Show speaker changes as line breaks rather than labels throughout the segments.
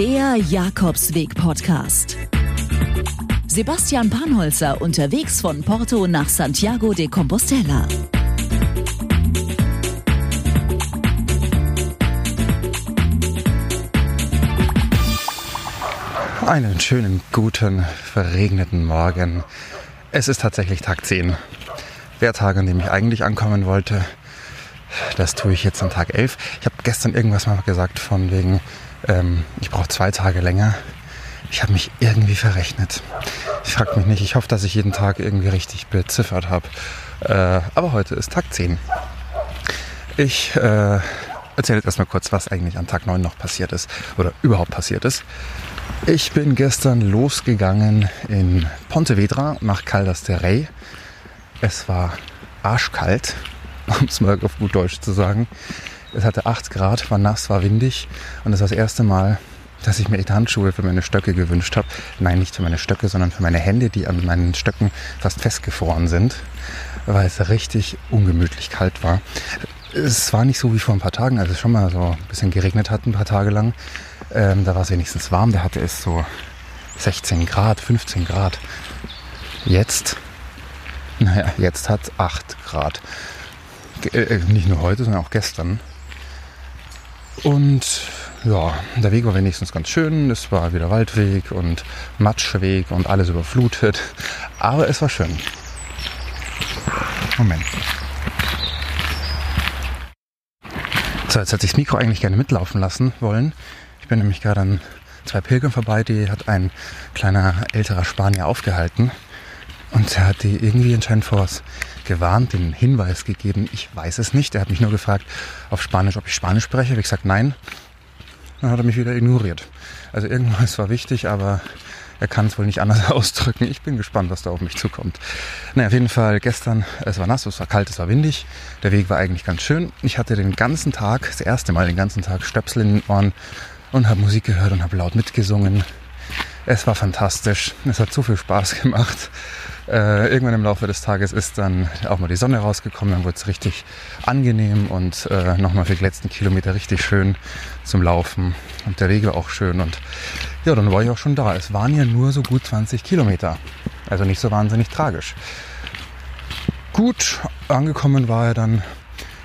Der Jakobsweg-Podcast. Sebastian Panholzer unterwegs von Porto nach Santiago de Compostela.
Einen schönen, guten, verregneten Morgen. Es ist tatsächlich Tag 10. Der Tag, an dem ich eigentlich ankommen wollte. Das tue ich jetzt an Tag 11. Ich habe gestern irgendwas mal gesagt von wegen, ähm, ich brauche zwei Tage länger. Ich habe mich irgendwie verrechnet. Ich frage mich nicht. Ich hoffe, dass ich jeden Tag irgendwie richtig beziffert habe. Äh, aber heute ist Tag 10. Ich äh, erzähle jetzt erstmal kurz, was eigentlich an Tag 9 noch passiert ist oder überhaupt passiert ist. Ich bin gestern losgegangen in Pontevedra nach Caldas de Rey. Es war arschkalt, um es mal auf gut Deutsch zu sagen. Es hatte 8 Grad, war nass, war windig und das war das erste Mal, dass ich mir echt Handschuhe für meine Stöcke gewünscht habe. Nein, nicht für meine Stöcke, sondern für meine Hände, die an meinen Stöcken fast festgefroren sind, weil es richtig ungemütlich kalt war. Es war nicht so wie vor ein paar Tagen, als es schon mal so ein bisschen geregnet hat, ein paar Tage lang. Ähm, da war es wenigstens warm, da hatte es so 16 Grad, 15 Grad. Jetzt, naja, jetzt hat es 8 Grad. Ge äh, nicht nur heute, sondern auch gestern. Und ja, der Weg war wenigstens ganz schön. Es war wieder Waldweg und Matschweg und alles überflutet. Aber es war schön. Moment. So, jetzt hätte ich das Mikro eigentlich gerne mitlaufen lassen wollen. Ich bin nämlich gerade an zwei Pilgern vorbei, die hat ein kleiner älterer Spanier aufgehalten. Und er hat die irgendwie anscheinend voraus gewarnt, den Hinweis gegeben, ich weiß es nicht. Er hat mich nur gefragt auf Spanisch, ob ich Spanisch spreche. Habe ich gesagt, nein. Dann hat er mich wieder ignoriert. Also irgendwas war wichtig, aber er kann es wohl nicht anders ausdrücken. Ich bin gespannt, was da auf mich zukommt. Naja, auf jeden Fall gestern, es war nass, es war kalt, es war windig. Der Weg war eigentlich ganz schön. Ich hatte den ganzen Tag, das erste Mal den ganzen Tag Stöpsel in den Ohren und habe Musik gehört und habe laut mitgesungen. Es war fantastisch. Es hat so viel Spaß gemacht. Äh, irgendwann im Laufe des Tages ist dann auch mal die Sonne rausgekommen, dann wurde es richtig angenehm und äh, nochmal für die letzten Kilometer richtig schön zum Laufen. Und der Weg war auch schön und ja, dann war ich auch schon da. Es waren ja nur so gut 20 Kilometer. Also nicht so wahnsinnig tragisch. Gut angekommen war er dann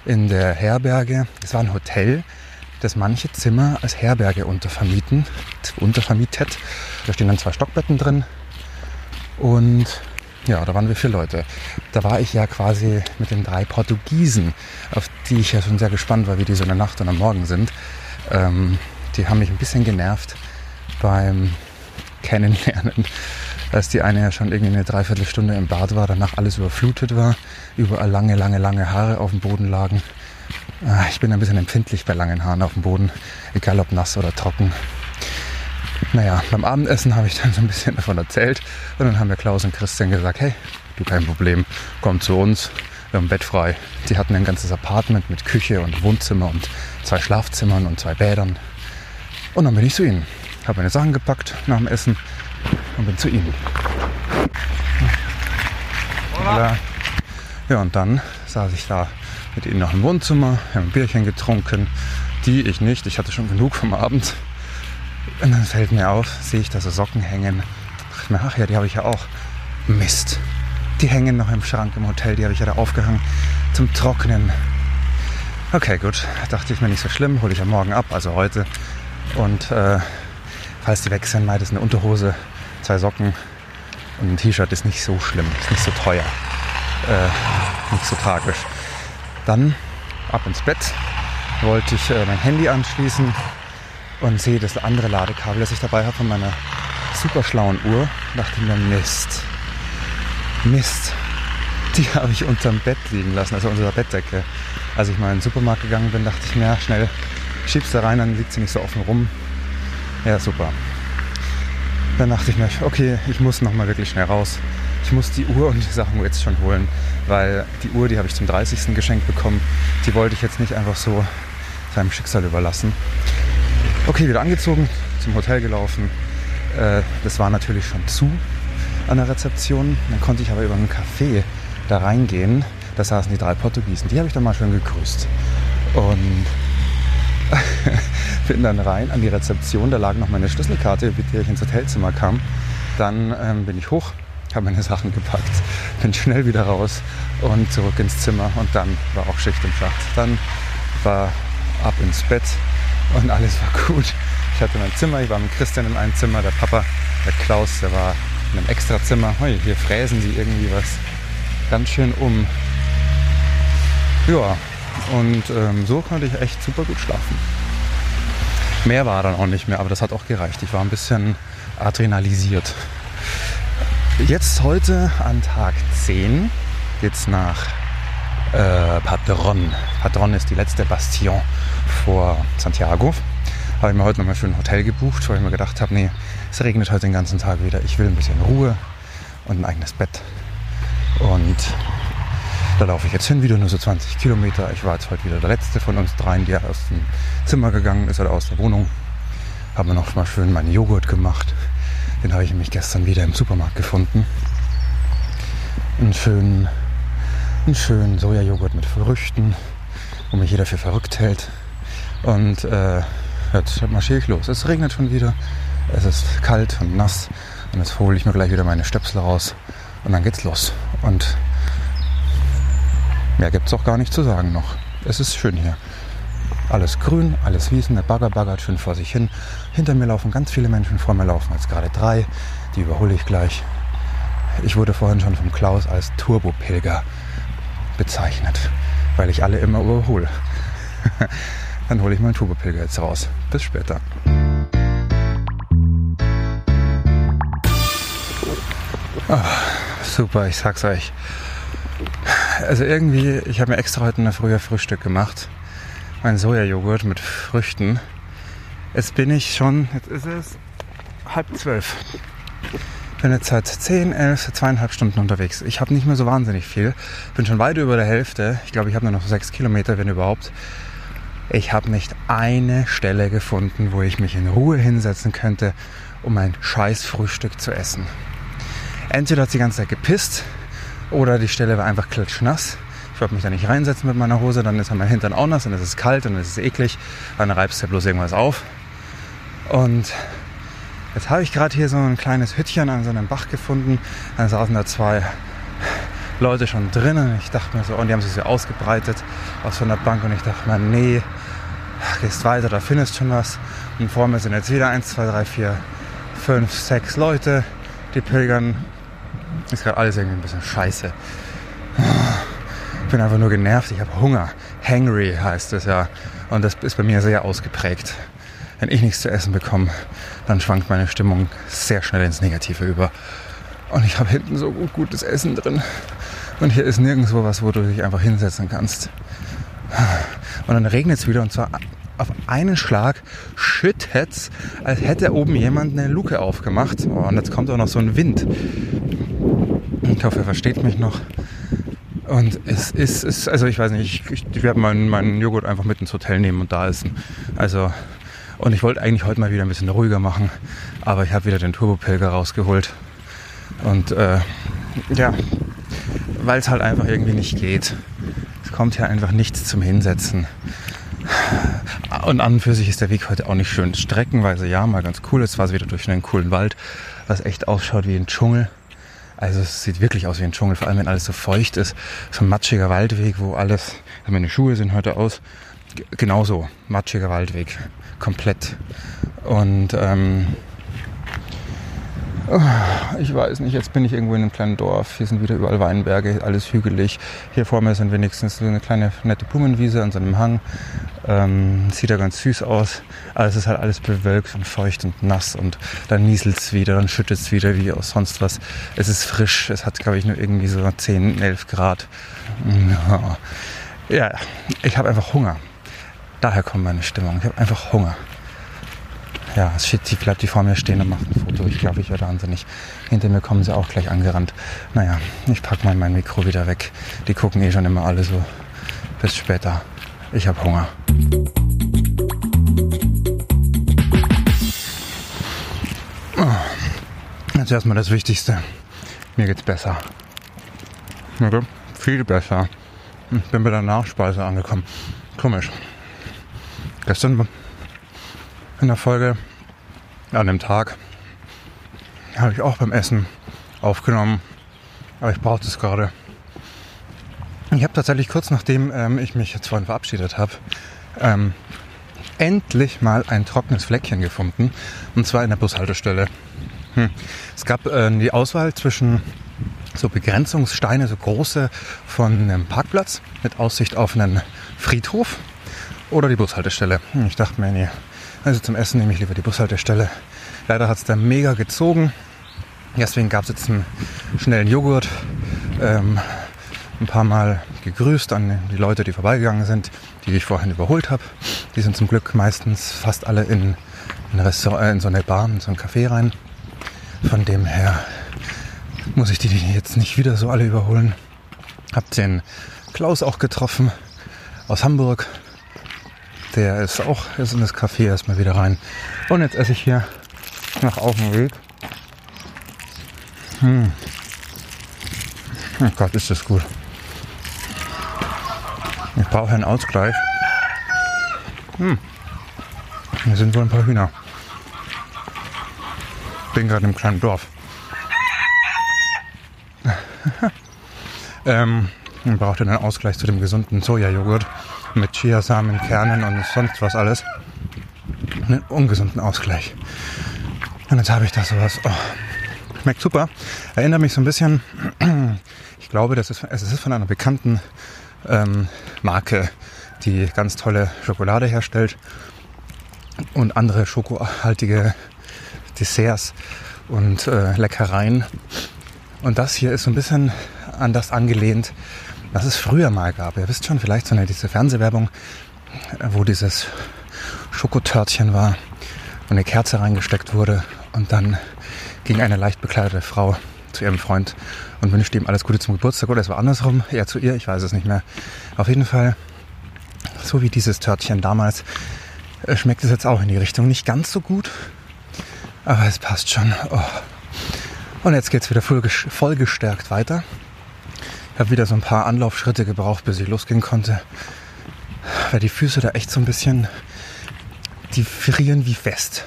in der Herberge. Es war ein Hotel, das manche Zimmer als Herberge untervermieten, untervermietet. Da stehen dann zwei Stockbetten drin. Und ja, da waren wir vier Leute. Da war ich ja quasi mit den drei Portugiesen, auf die ich ja schon sehr gespannt war, wie die so in der Nacht und am Morgen sind. Ähm, die haben mich ein bisschen genervt beim Kennenlernen, als die eine ja schon irgendwie eine Dreiviertelstunde im Bad war, danach alles überflutet war, überall lange, lange, lange Haare auf dem Boden lagen. Ah, ich bin ein bisschen empfindlich bei langen Haaren auf dem Boden, egal ob nass oder trocken. Naja, beim Abendessen habe ich dann so ein bisschen davon erzählt und dann haben wir Klaus und Christian gesagt, hey, du kein Problem, komm zu uns, wir haben Bett frei. Die hatten ein ganzes Apartment mit Küche und Wohnzimmer und zwei Schlafzimmern und zwei Bädern. Und dann bin ich zu ihnen, habe meine Sachen gepackt nach dem Essen und bin zu ihnen. Ja, ja und dann saß ich da mit ihnen noch im Wohnzimmer, haben ein Bierchen getrunken. Die, ich nicht, ich hatte schon genug vom Abend. Und dann fällt mir auf, sehe ich da so Socken hängen. Dachte mir, ach ja, die habe ich ja auch. Mist. Die hängen noch im Schrank im Hotel, die habe ich ja da aufgehangen zum Trocknen. Okay, gut. Dachte ich mir nicht so schlimm, hole ich ja morgen ab, also heute. Und äh, falls die weg sind, meint es eine Unterhose, zwei Socken und ein T-Shirt ist nicht so schlimm, ist nicht so teuer, äh, nicht so tragisch. Dann ab ins Bett, wollte ich äh, mein Handy anschließen und sehe das andere Ladekabel, das ich dabei habe von meiner super schlauen Uhr. Dachte mir, Mist, Mist, die habe ich unterm Bett liegen lassen, also unter der Bettdecke. Als ich mal in den Supermarkt gegangen bin, dachte ich mir, ja, schnell schiebst da rein, dann liegt sie nicht so offen rum. Ja, super. Dann dachte ich mir, okay, ich muss nochmal wirklich schnell raus. Ich muss die Uhr und die Sachen jetzt schon holen, weil die Uhr, die habe ich zum 30. geschenkt bekommen, die wollte ich jetzt nicht einfach so seinem Schicksal überlassen. Okay, wieder angezogen, zum Hotel gelaufen. Äh, das war natürlich schon zu an der Rezeption. Dann konnte ich aber über ein Café da reingehen. Da saßen die drei Portugiesen. Die habe ich dann mal schön gegrüßt. Und bin dann rein an die Rezeption, da lag noch meine Schlüsselkarte, mit der ich ins Hotelzimmer kam. Dann ähm, bin ich hoch, habe meine Sachen gepackt, bin schnell wieder raus und zurück ins Zimmer und dann war auch Schicht im Schacht. Dann war ab ins Bett und alles war gut. Ich hatte mein Zimmer, ich war mit Christian in einem Zimmer, der Papa, der Klaus, der war in einem extra Zimmer. Hui, hier fräsen sie irgendwie was ganz schön um. Ja, und ähm, so konnte ich echt super gut schlafen. Mehr war dann auch nicht mehr, aber das hat auch gereicht. Ich war ein bisschen adrenalisiert. Jetzt heute an Tag 10 geht's nach äh, Padron. Padron ist die letzte Bastion vor Santiago. Habe ich mir heute nochmal für ein Hotel gebucht, weil ich mir gedacht habe, nee, es regnet heute den ganzen Tag wieder. Ich will ein bisschen Ruhe und ein eigenes Bett. Und da laufe ich jetzt hin, wieder nur so 20 Kilometer. Ich war jetzt heute wieder der Letzte von uns dreien, der aus dem Zimmer gegangen ist oder aus der Wohnung. Habe mir noch mal schön meinen Joghurt gemacht. Den habe ich nämlich gestern wieder im Supermarkt gefunden. Einen schönen, einen schönen Sojajoghurt mit Früchten, wo mich jeder für verrückt hält. Und äh, jetzt marschiere ich los. Es regnet schon wieder. Es ist kalt und nass. Und jetzt hole ich mir gleich wieder meine Stöpsel raus. Und dann geht's los. Und mehr gibt es auch gar nicht zu sagen noch. Es ist schön hier. Alles grün, alles Wiesen, der Bagger baggert schön vor sich hin. Hinter mir laufen ganz viele Menschen, vor mir laufen jetzt gerade drei. Die überhole ich gleich. Ich wurde vorhin schon vom Klaus als Turbopilger bezeichnet, weil ich alle immer überhole. Dann hole ich meinen Turbopilger jetzt raus. Bis später. Oh, super, ich sag's euch. Also irgendwie, ich habe mir extra heute ein früher Frühstück gemacht. Mein Sojajoghurt mit Früchten. Jetzt bin ich schon, jetzt ist es halb zwölf. Bin jetzt seit zehn, elf, zweieinhalb Stunden unterwegs. Ich habe nicht mehr so wahnsinnig viel. Bin schon weit über der Hälfte. Ich glaube, ich habe nur noch sechs Kilometer, wenn überhaupt. Ich habe nicht eine Stelle gefunden, wo ich mich in Ruhe hinsetzen könnte, um ein scheiß Frühstück zu essen. Entweder hat sie die ganze Zeit gepisst oder die Stelle war einfach klitschnass. Ich wollte mich da nicht reinsetzen mit meiner Hose, dann ist mein Hintern auch nass es ist kalt und es ist eklig, dann reibst du bloß irgendwas auf. Und jetzt habe ich gerade hier so ein kleines Hüttchen an so einem Bach gefunden. Dann saßen da zwei Leute schon drinnen. Ich dachte mir so, und die haben sich so ausgebreitet aus so einer Bank und ich dachte mir, nee, gehst weiter, da findest schon was. Und vor mir sind jetzt wieder 1, 2, 3, 4, 5, 6 Leute, die pilgern. Ist gerade alles irgendwie ein bisschen scheiße. Ich bin einfach nur genervt, ich habe Hunger. Hangry heißt es ja. Und das ist bei mir sehr ausgeprägt. Wenn ich nichts zu essen bekomme, dann schwankt meine Stimmung sehr schnell ins Negative über. Und ich habe hinten so gut, gutes Essen drin. Und hier ist nirgendwo was, wo du dich einfach hinsetzen kannst. Und dann regnet es wieder und zwar auf einen Schlag schüttet es, als hätte oben jemand eine Luke aufgemacht. Oh, und jetzt kommt auch noch so ein Wind. Ich hoffe, er versteht mich noch. Und es ist, ist also ich weiß nicht, ich, ich werde meinen, meinen Joghurt einfach mit ins Hotel nehmen und da essen. Also, und ich wollte eigentlich heute mal wieder ein bisschen ruhiger machen, aber ich habe wieder den Turbopilger rausgeholt. Und äh, ja, weil es halt einfach irgendwie nicht geht. Es kommt hier einfach nichts zum Hinsetzen. Und an und für sich ist der Weg heute auch nicht schön. Streckenweise ja, mal ganz cool. Es war wieder durch einen coolen Wald, was echt ausschaut wie ein Dschungel. Also es sieht wirklich aus wie ein Dschungel, vor allem wenn alles so feucht ist. So ein matschiger Waldweg, wo alles, meine Schuhe sind heute aus. Genauso, matschiger Waldweg, komplett. Und ähm, Oh, ich weiß nicht, jetzt bin ich irgendwo in einem kleinen Dorf. Hier sind wieder überall Weinberge, alles hügelig. Hier vor mir sind wenigstens so eine kleine nette Blumenwiese an so einem Hang. Ähm, sieht ja ganz süß aus. Aber es ist halt alles bewölkt und feucht und nass und dann nieselt es wieder, dann schüttet es wieder wie aus sonst was. Es ist frisch. Es hat, glaube ich, nur irgendwie so 10, 11 Grad. Ja, ich habe einfach Hunger. Daher kommt meine Stimmung. Ich habe einfach Hunger ja, es steht, sie bleibt die vor mir stehen und macht ein Foto. Ich glaube, ich werde wahnsinnig. Hinter mir kommen sie auch gleich angerannt. Naja, ich packe mal mein Mikro wieder weg. Die gucken eh schon immer alle so. Bis später. Ich habe Hunger. Jetzt erstmal das Wichtigste. Mir geht's besser. Okay? Viel besser. Ich bin bei der Nachspeise angekommen. Komisch. Gestern in der Folge. An dem Tag habe ich auch beim Essen aufgenommen. Aber ich brauche das gerade. Ich habe tatsächlich kurz nachdem ähm, ich mich jetzt vorhin verabschiedet habe, ähm, endlich mal ein trockenes Fleckchen gefunden. Und zwar in der Bushaltestelle. Hm. Es gab äh, die Auswahl zwischen so Begrenzungssteine, so große von einem Parkplatz mit Aussicht auf einen Friedhof oder die Bushaltestelle. Hm, ich dachte mir, nee, also zum Essen nehme ich lieber die Bushaltestelle. Leider hat es da mega gezogen. Deswegen gab es jetzt einen schnellen Joghurt. Ähm, ein paar Mal gegrüßt an die Leute, die vorbeigegangen sind, die ich vorhin überholt habe. Die sind zum Glück meistens fast alle in, in, Restaurant, äh, in so eine Bar, in so ein Café rein. Von dem her muss ich die jetzt nicht wieder so alle überholen. Hab den Klaus auch getroffen aus Hamburg. Der ist auch ist in das Café erstmal wieder rein. Und jetzt esse ich hier nach auf dem Weg. Hm. Oh Gott, ist das gut. Ich brauche einen Ausgleich. Hm. Hier sind wohl ein paar Hühner. Bin gerade im kleinen Dorf. ähm, ich brauchte einen Ausgleich zu dem gesunden Sojajoghurt mit Chiasamen, Kernen und sonst was alles. Einen ungesunden Ausgleich. Und jetzt habe ich da sowas. Oh, schmeckt super. Erinnert mich so ein bisschen. Ich glaube, das ist, es ist von einer bekannten ähm, Marke, die ganz tolle Schokolade herstellt und andere schokohaltige Desserts und äh, Leckereien. Und das hier ist so ein bisschen an das angelehnt, was es früher mal gab. Ihr wisst schon, vielleicht so eine diese Fernsehwerbung, wo dieses Schokotörtchen war, wo eine Kerze reingesteckt wurde und dann ging eine leicht bekleidete Frau zu ihrem Freund und wünschte ihm alles Gute zum Geburtstag. Oder es war andersrum, eher zu ihr, ich weiß es nicht mehr. Auf jeden Fall, so wie dieses Törtchen damals, äh, schmeckt es jetzt auch in die Richtung. Nicht ganz so gut, aber es passt schon. Oh. Und jetzt geht es wieder voll, voll gestärkt weiter. Habe wieder so ein paar Anlaufschritte gebraucht, bis ich losgehen konnte. Weil die Füße da echt so ein bisschen, die frieren wie fest.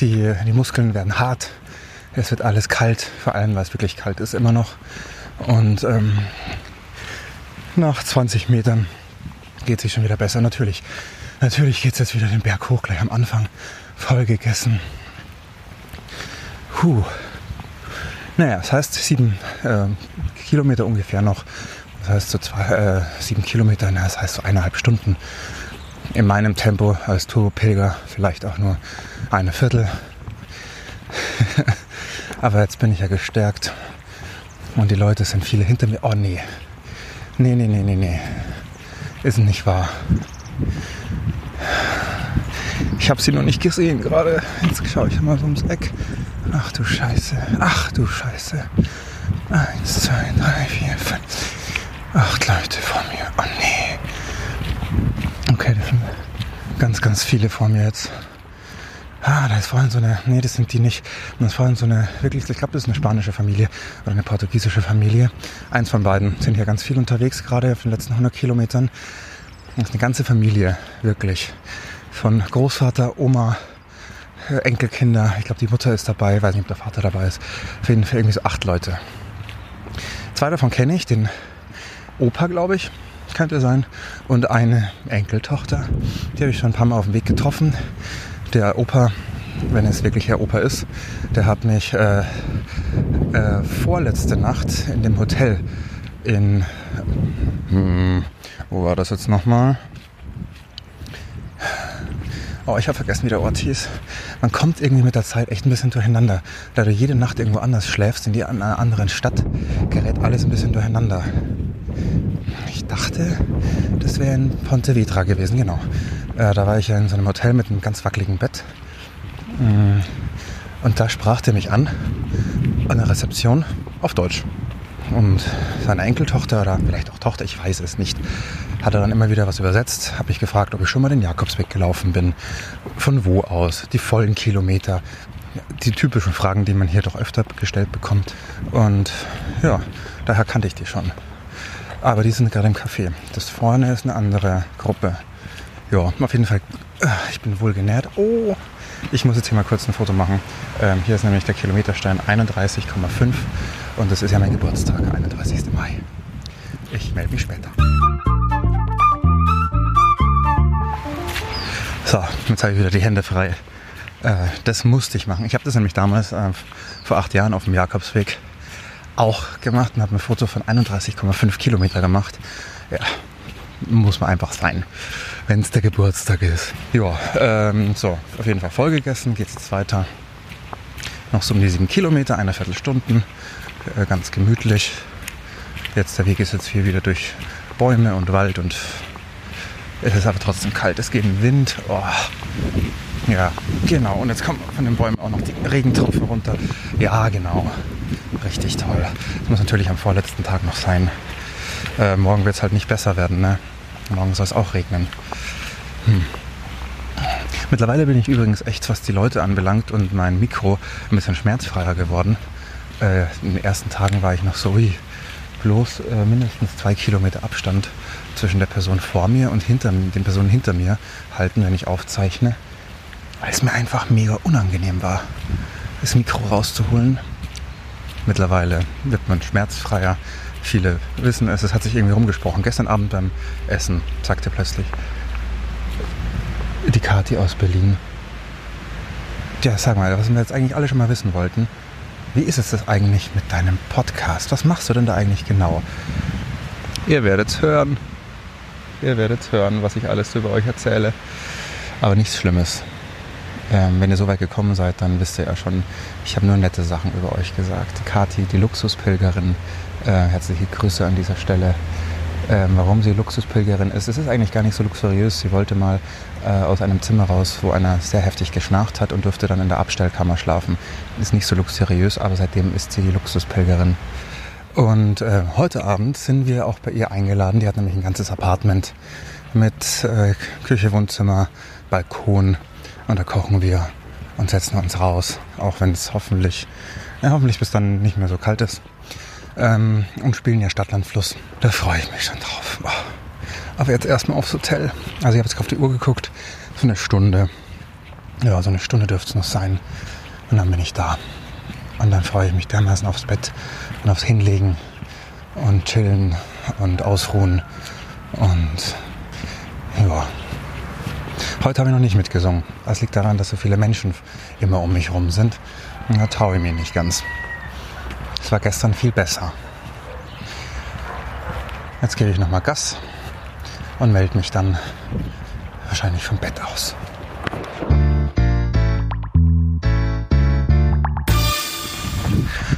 Die, die Muskeln werden hart. Es wird alles kalt, vor allem weil es wirklich kalt ist immer noch. Und ähm, nach 20 Metern geht es sich schon wieder besser. Natürlich, natürlich geht es jetzt wieder den Berg hoch, gleich am Anfang. Voll gegessen. Puh. Naja, das heißt sieben äh, Kilometer ungefähr noch. Das heißt so zwei, äh, sieben Kilometer, das heißt so eineinhalb Stunden in meinem Tempo als Turbopilger vielleicht auch nur eine Viertel. Aber jetzt bin ich ja gestärkt und die Leute sind viele hinter mir. Oh nee, nee, nee, nee, nee, nee, ist nicht wahr. Ich habe sie noch nicht gesehen gerade. Jetzt schaue ich mal ums Eck. Ach du Scheiße. Ach du Scheiße. Eins, zwei, drei, vier, fünf. Acht Leute vor mir. Oh nee. Okay, das sind ganz, ganz viele vor mir jetzt. Ah, da ist vorhin so eine, nee, das sind die nicht. Das ist vorhin so eine, wirklich, ich glaube, das ist eine spanische Familie oder eine portugiesische Familie. Eins von beiden sind hier ganz viel unterwegs, gerade auf den letzten 100 Kilometern. Das ist eine ganze Familie, wirklich. Von Großvater, Oma, Enkelkinder. Ich glaube, die Mutter ist dabei, weiß nicht, ob der Vater dabei ist. Auf jeden Fall irgendwie so acht Leute. Zwei davon kenne ich, den Opa, glaube ich, könnte sein. Und eine Enkeltochter. Die habe ich schon ein paar Mal auf dem Weg getroffen der Opa, wenn es wirklich Herr Opa ist, der hat mich äh, äh, vorletzte Nacht in dem Hotel in, hm, wo war das jetzt nochmal? Oh, ich habe vergessen, wie der Ort hieß. Man kommt irgendwie mit der Zeit echt ein bisschen durcheinander. Da du jede Nacht irgendwo anders schläfst, in einer anderen Stadt, gerät alles ein bisschen durcheinander. Ich dachte, das wäre in Ponte Vedra gewesen, genau. Äh, da war ich ja in so einem Hotel mit einem ganz wackeligen Bett. Mm. Und da sprach der mich an, an der Rezeption, auf Deutsch. Und seine Enkeltochter oder vielleicht auch Tochter, ich weiß es nicht, hat er dann immer wieder was übersetzt. Habe ich gefragt, ob ich schon mal den Jakobsweg gelaufen bin. Von wo aus? Die vollen Kilometer. Die typischen Fragen, die man hier doch öfter gestellt bekommt. Und ja, daher kannte ich die schon. Aber die sind gerade im Café. Das vorne ist eine andere Gruppe ja, auf jeden Fall, äh, ich bin wohl genährt. Oh, ich muss jetzt hier mal kurz ein Foto machen. Ähm, hier ist nämlich der Kilometerstein 31,5 und das ist ja mein Geburtstag, 31. Mai. Ich melde mich später. So, jetzt habe ich wieder die Hände frei. Äh, das musste ich machen. Ich habe das nämlich damals äh, vor acht Jahren auf dem Jakobsweg auch gemacht und habe ein Foto von 31,5 Kilometer gemacht. Muss man einfach sein, wenn es der Geburtstag ist. Ja, ähm, so, auf jeden Fall voll gegessen, geht es jetzt weiter. Noch so um die sieben Kilometer, eine Viertelstunden, äh, ganz gemütlich. Jetzt der Weg ist jetzt hier wieder durch Bäume und Wald und es ist aber trotzdem kalt. Es geht ein Wind. Oh. Ja, genau. Und jetzt kommen von den Bäumen auch noch die Regentropfen runter. Ja, genau. Richtig toll. Das muss natürlich am vorletzten Tag noch sein. Äh, morgen wird es halt nicht besser werden. Ne? Morgen soll es auch regnen. Hm. Mittlerweile bin ich übrigens echt, was die Leute anbelangt und mein Mikro ein bisschen schmerzfreier geworden. Äh, in den ersten Tagen war ich noch so, wie bloß äh, mindestens zwei Kilometer Abstand zwischen der Person vor mir und hinter, den Personen hinter mir halten, wenn ich aufzeichne, weil es mir einfach mega unangenehm war, das Mikro rauszuholen. Mittlerweile wird man schmerzfreier. Viele wissen es, es hat sich irgendwie rumgesprochen. Gestern Abend beim Essen sagte plötzlich die Kati aus Berlin. Ja, sag mal, was wir jetzt eigentlich alle schon mal wissen wollten. Wie ist es das eigentlich mit deinem Podcast? Was machst du denn da eigentlich genau? Ihr werdet es hören. Ihr werdet hören, was ich alles über euch erzähle. Aber nichts Schlimmes. Ähm, wenn ihr so weit gekommen seid, dann wisst ihr ja schon, ich habe nur nette Sachen über euch gesagt. Kati, die Luxuspilgerin, äh, herzliche Grüße an dieser Stelle. Ähm, warum sie Luxuspilgerin ist. Es ist eigentlich gar nicht so luxuriös. Sie wollte mal äh, aus einem Zimmer raus, wo einer sehr heftig geschnarcht hat und durfte dann in der Abstellkammer schlafen. Ist nicht so luxuriös, aber seitdem ist sie die Luxuspilgerin. Und äh, heute Abend sind wir auch bei ihr eingeladen. Die hat nämlich ein ganzes Apartment mit äh, Küche, Wohnzimmer, Balkon. Und da kochen wir und setzen uns raus, auch wenn es hoffentlich, ja, hoffentlich bis dann nicht mehr so kalt ist. Ähm, und spielen ja Stadtland Fluss. Da freue ich mich schon drauf. Aber jetzt erstmal aufs Hotel. Also ich habe jetzt auf die Uhr geguckt. So eine Stunde. Ja, so eine Stunde dürfte es noch sein. Und dann bin ich da. Und dann freue ich mich dermaßen aufs Bett und aufs Hinlegen und chillen und ausruhen. Und ja. Heute habe ich noch nicht mitgesungen. Das liegt daran, dass so viele Menschen immer um mich rum sind. Und da traue ich mir nicht ganz. Es war gestern viel besser. Jetzt gebe ich nochmal Gas und melde mich dann wahrscheinlich vom Bett aus.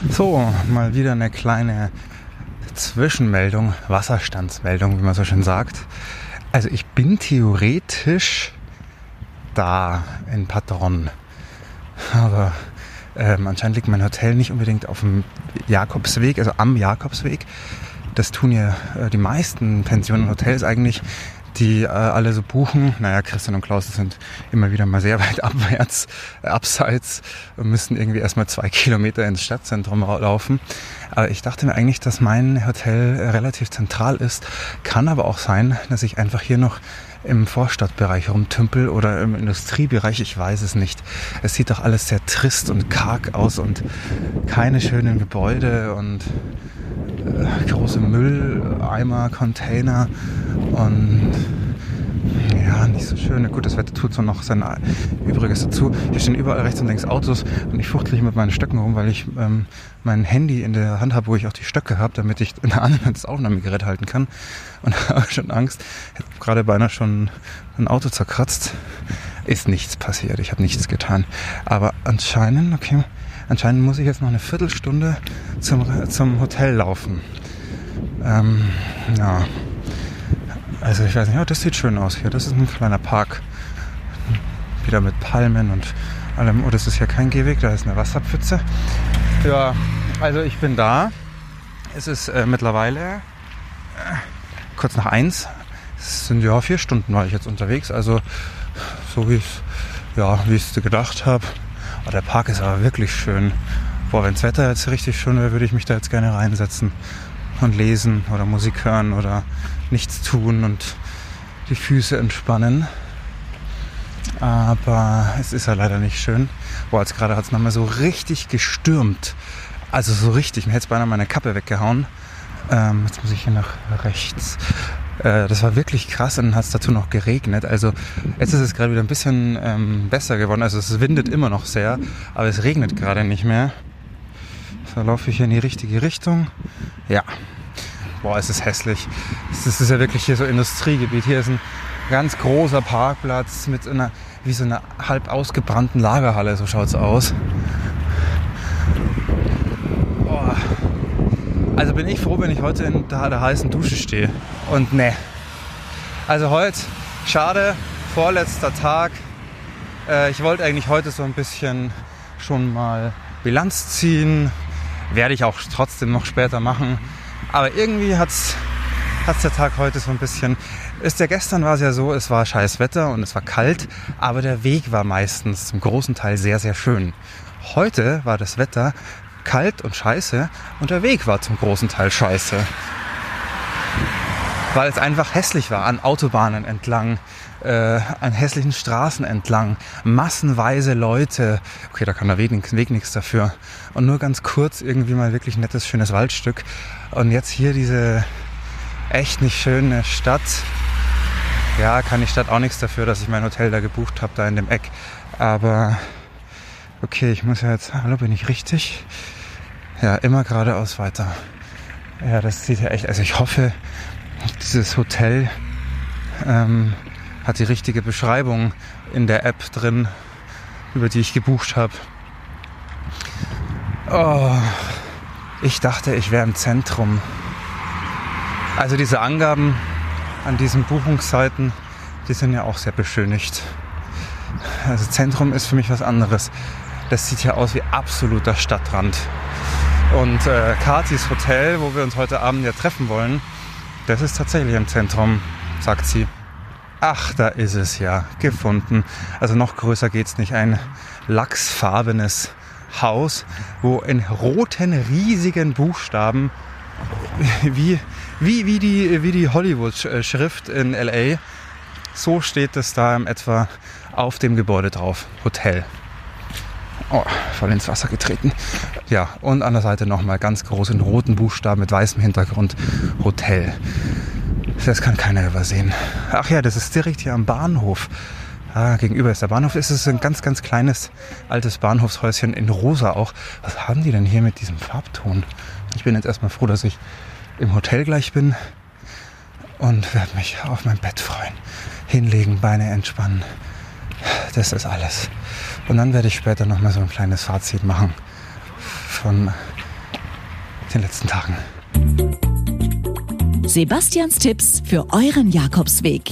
So, mal wieder eine kleine Zwischenmeldung, Wasserstandsmeldung, wie man so schön sagt. Also ich bin theoretisch da in Patron, aber ähm, anscheinend liegt mein Hotel nicht unbedingt auf dem Jakobsweg, also am Jakobsweg. Das tun ja äh, die meisten Pensionen und Hotels eigentlich die äh, alle so buchen. Naja, Christian und Klaus sind immer wieder mal sehr weit abwärts, äh, abseits und müssen irgendwie erstmal zwei Kilometer ins Stadtzentrum laufen. Aber ich dachte mir eigentlich, dass mein Hotel relativ zentral ist. Kann aber auch sein, dass ich einfach hier noch im Vorstadtbereich rumtümpel oder im Industriebereich, ich weiß es nicht. Es sieht doch alles sehr trist und karg aus und keine schönen Gebäude und äh, große Mülleimer, Container und ja, nicht so schön. Gut, das Wetter tut so noch sein Übriges dazu. Hier stehen überall rechts und links Autos und ich fuchtle hier mit meinen Stöcken rum, weil ich ähm, mein Handy in der Hand habe, wo ich auch die Stöcke habe, damit ich in der anderen das Aufnahmegerät halten kann. Und habe schon Angst. Ich habe gerade beinahe schon ein Auto zerkratzt. Ist nichts passiert. Ich habe nichts getan. Aber anscheinend, okay, anscheinend muss ich jetzt noch eine Viertelstunde zum, zum Hotel laufen. Ähm, ja. Also ich weiß nicht, oh, das sieht schön aus hier. Das ist ein kleiner Park. Wieder mit Palmen und allem. Oh, das ist ja kein Gehweg, da ist eine Wasserpfütze. Ja, also ich bin da. Es ist äh, mittlerweile äh, kurz nach eins. Es sind ja vier Stunden war ich jetzt unterwegs. Also so wie es ja, wie ich es gedacht habe. Oh, der Park ist aber wirklich schön. Boah, wenn das Wetter jetzt richtig schön wäre, würde ich mich da jetzt gerne reinsetzen und lesen oder Musik hören oder nichts tun und die Füße entspannen. Aber es ist ja leider nicht schön. Boah, jetzt gerade hat es nochmal so richtig gestürmt. Also so richtig. Mir hätte es beinahe meine Kappe weggehauen. Ähm, jetzt muss ich hier nach rechts. Äh, das war wirklich krass und hat es dazu noch geregnet. Also jetzt ist es gerade wieder ein bisschen ähm, besser geworden. Also es windet immer noch sehr, aber es regnet gerade nicht mehr. So laufe ich hier in die richtige Richtung. Ja. Boah, es ist hässlich. Es ist ja wirklich hier so Industriegebiet. Hier ist ein ganz großer Parkplatz mit einer, wie so einer halb ausgebrannten Lagerhalle, so schaut es aus. Boah. Also bin ich froh, wenn ich heute in der, der heißen Dusche stehe. Und ne. Also heute, schade, vorletzter Tag. Äh, ich wollte eigentlich heute so ein bisschen schon mal Bilanz ziehen. Werde ich auch trotzdem noch später machen. Aber irgendwie hat's hat's der Tag heute so ein bisschen. Ist ja gestern war es ja so, es war scheiß Wetter und es war kalt, aber der Weg war meistens zum großen Teil sehr, sehr schön. Heute war das Wetter kalt und scheiße und der Weg war zum großen Teil scheiße. Weil es einfach hässlich war, an Autobahnen entlang, äh, an hässlichen Straßen entlang, massenweise Leute. Okay, da kann der Weg, Weg nichts dafür. Und nur ganz kurz irgendwie mal wirklich nettes, schönes Waldstück. Und jetzt hier diese echt nicht schöne Stadt. Ja, kann die Stadt auch nichts dafür, dass ich mein Hotel da gebucht habe, da in dem Eck. Aber okay, ich muss ja jetzt, hallo, bin ich richtig? Ja, immer geradeaus weiter. Ja, das sieht ja echt, also ich hoffe, dieses Hotel ähm, hat die richtige Beschreibung in der App drin, über die ich gebucht habe. Oh, ich dachte, ich wäre im Zentrum. Also diese Angaben an diesen Buchungsseiten, die sind ja auch sehr beschönigt. Also Zentrum ist für mich was anderes. Das sieht ja aus wie absoluter Stadtrand. Und äh, Katis Hotel, wo wir uns heute Abend ja treffen wollen, das ist tatsächlich im Zentrum, sagt sie. Ach, da ist es ja, gefunden. Also noch größer geht's nicht. Ein lachsfarbenes Haus, wo in roten, riesigen Buchstaben, wie, wie, wie die, wie die Hollywood-Schrift in LA, so steht es da in etwa auf dem Gebäude drauf. Hotel. Oh, voll ins Wasser getreten. Ja, und an der Seite nochmal ganz groß in roten Buchstaben mit weißem Hintergrund Hotel. Das kann keiner übersehen. Ach ja, das ist direkt hier am Bahnhof. Ah, gegenüber ist der Bahnhof. Es ist ein ganz, ganz kleines altes Bahnhofshäuschen in rosa auch. Was haben die denn hier mit diesem Farbton? Ich bin jetzt erstmal froh, dass ich im Hotel gleich bin und werde mich auf mein Bett freuen. Hinlegen, Beine entspannen. Das ist alles. Und dann werde ich später nochmal so ein kleines Fazit machen von den letzten Tagen.
Sebastians Tipps für euren Jakobsweg.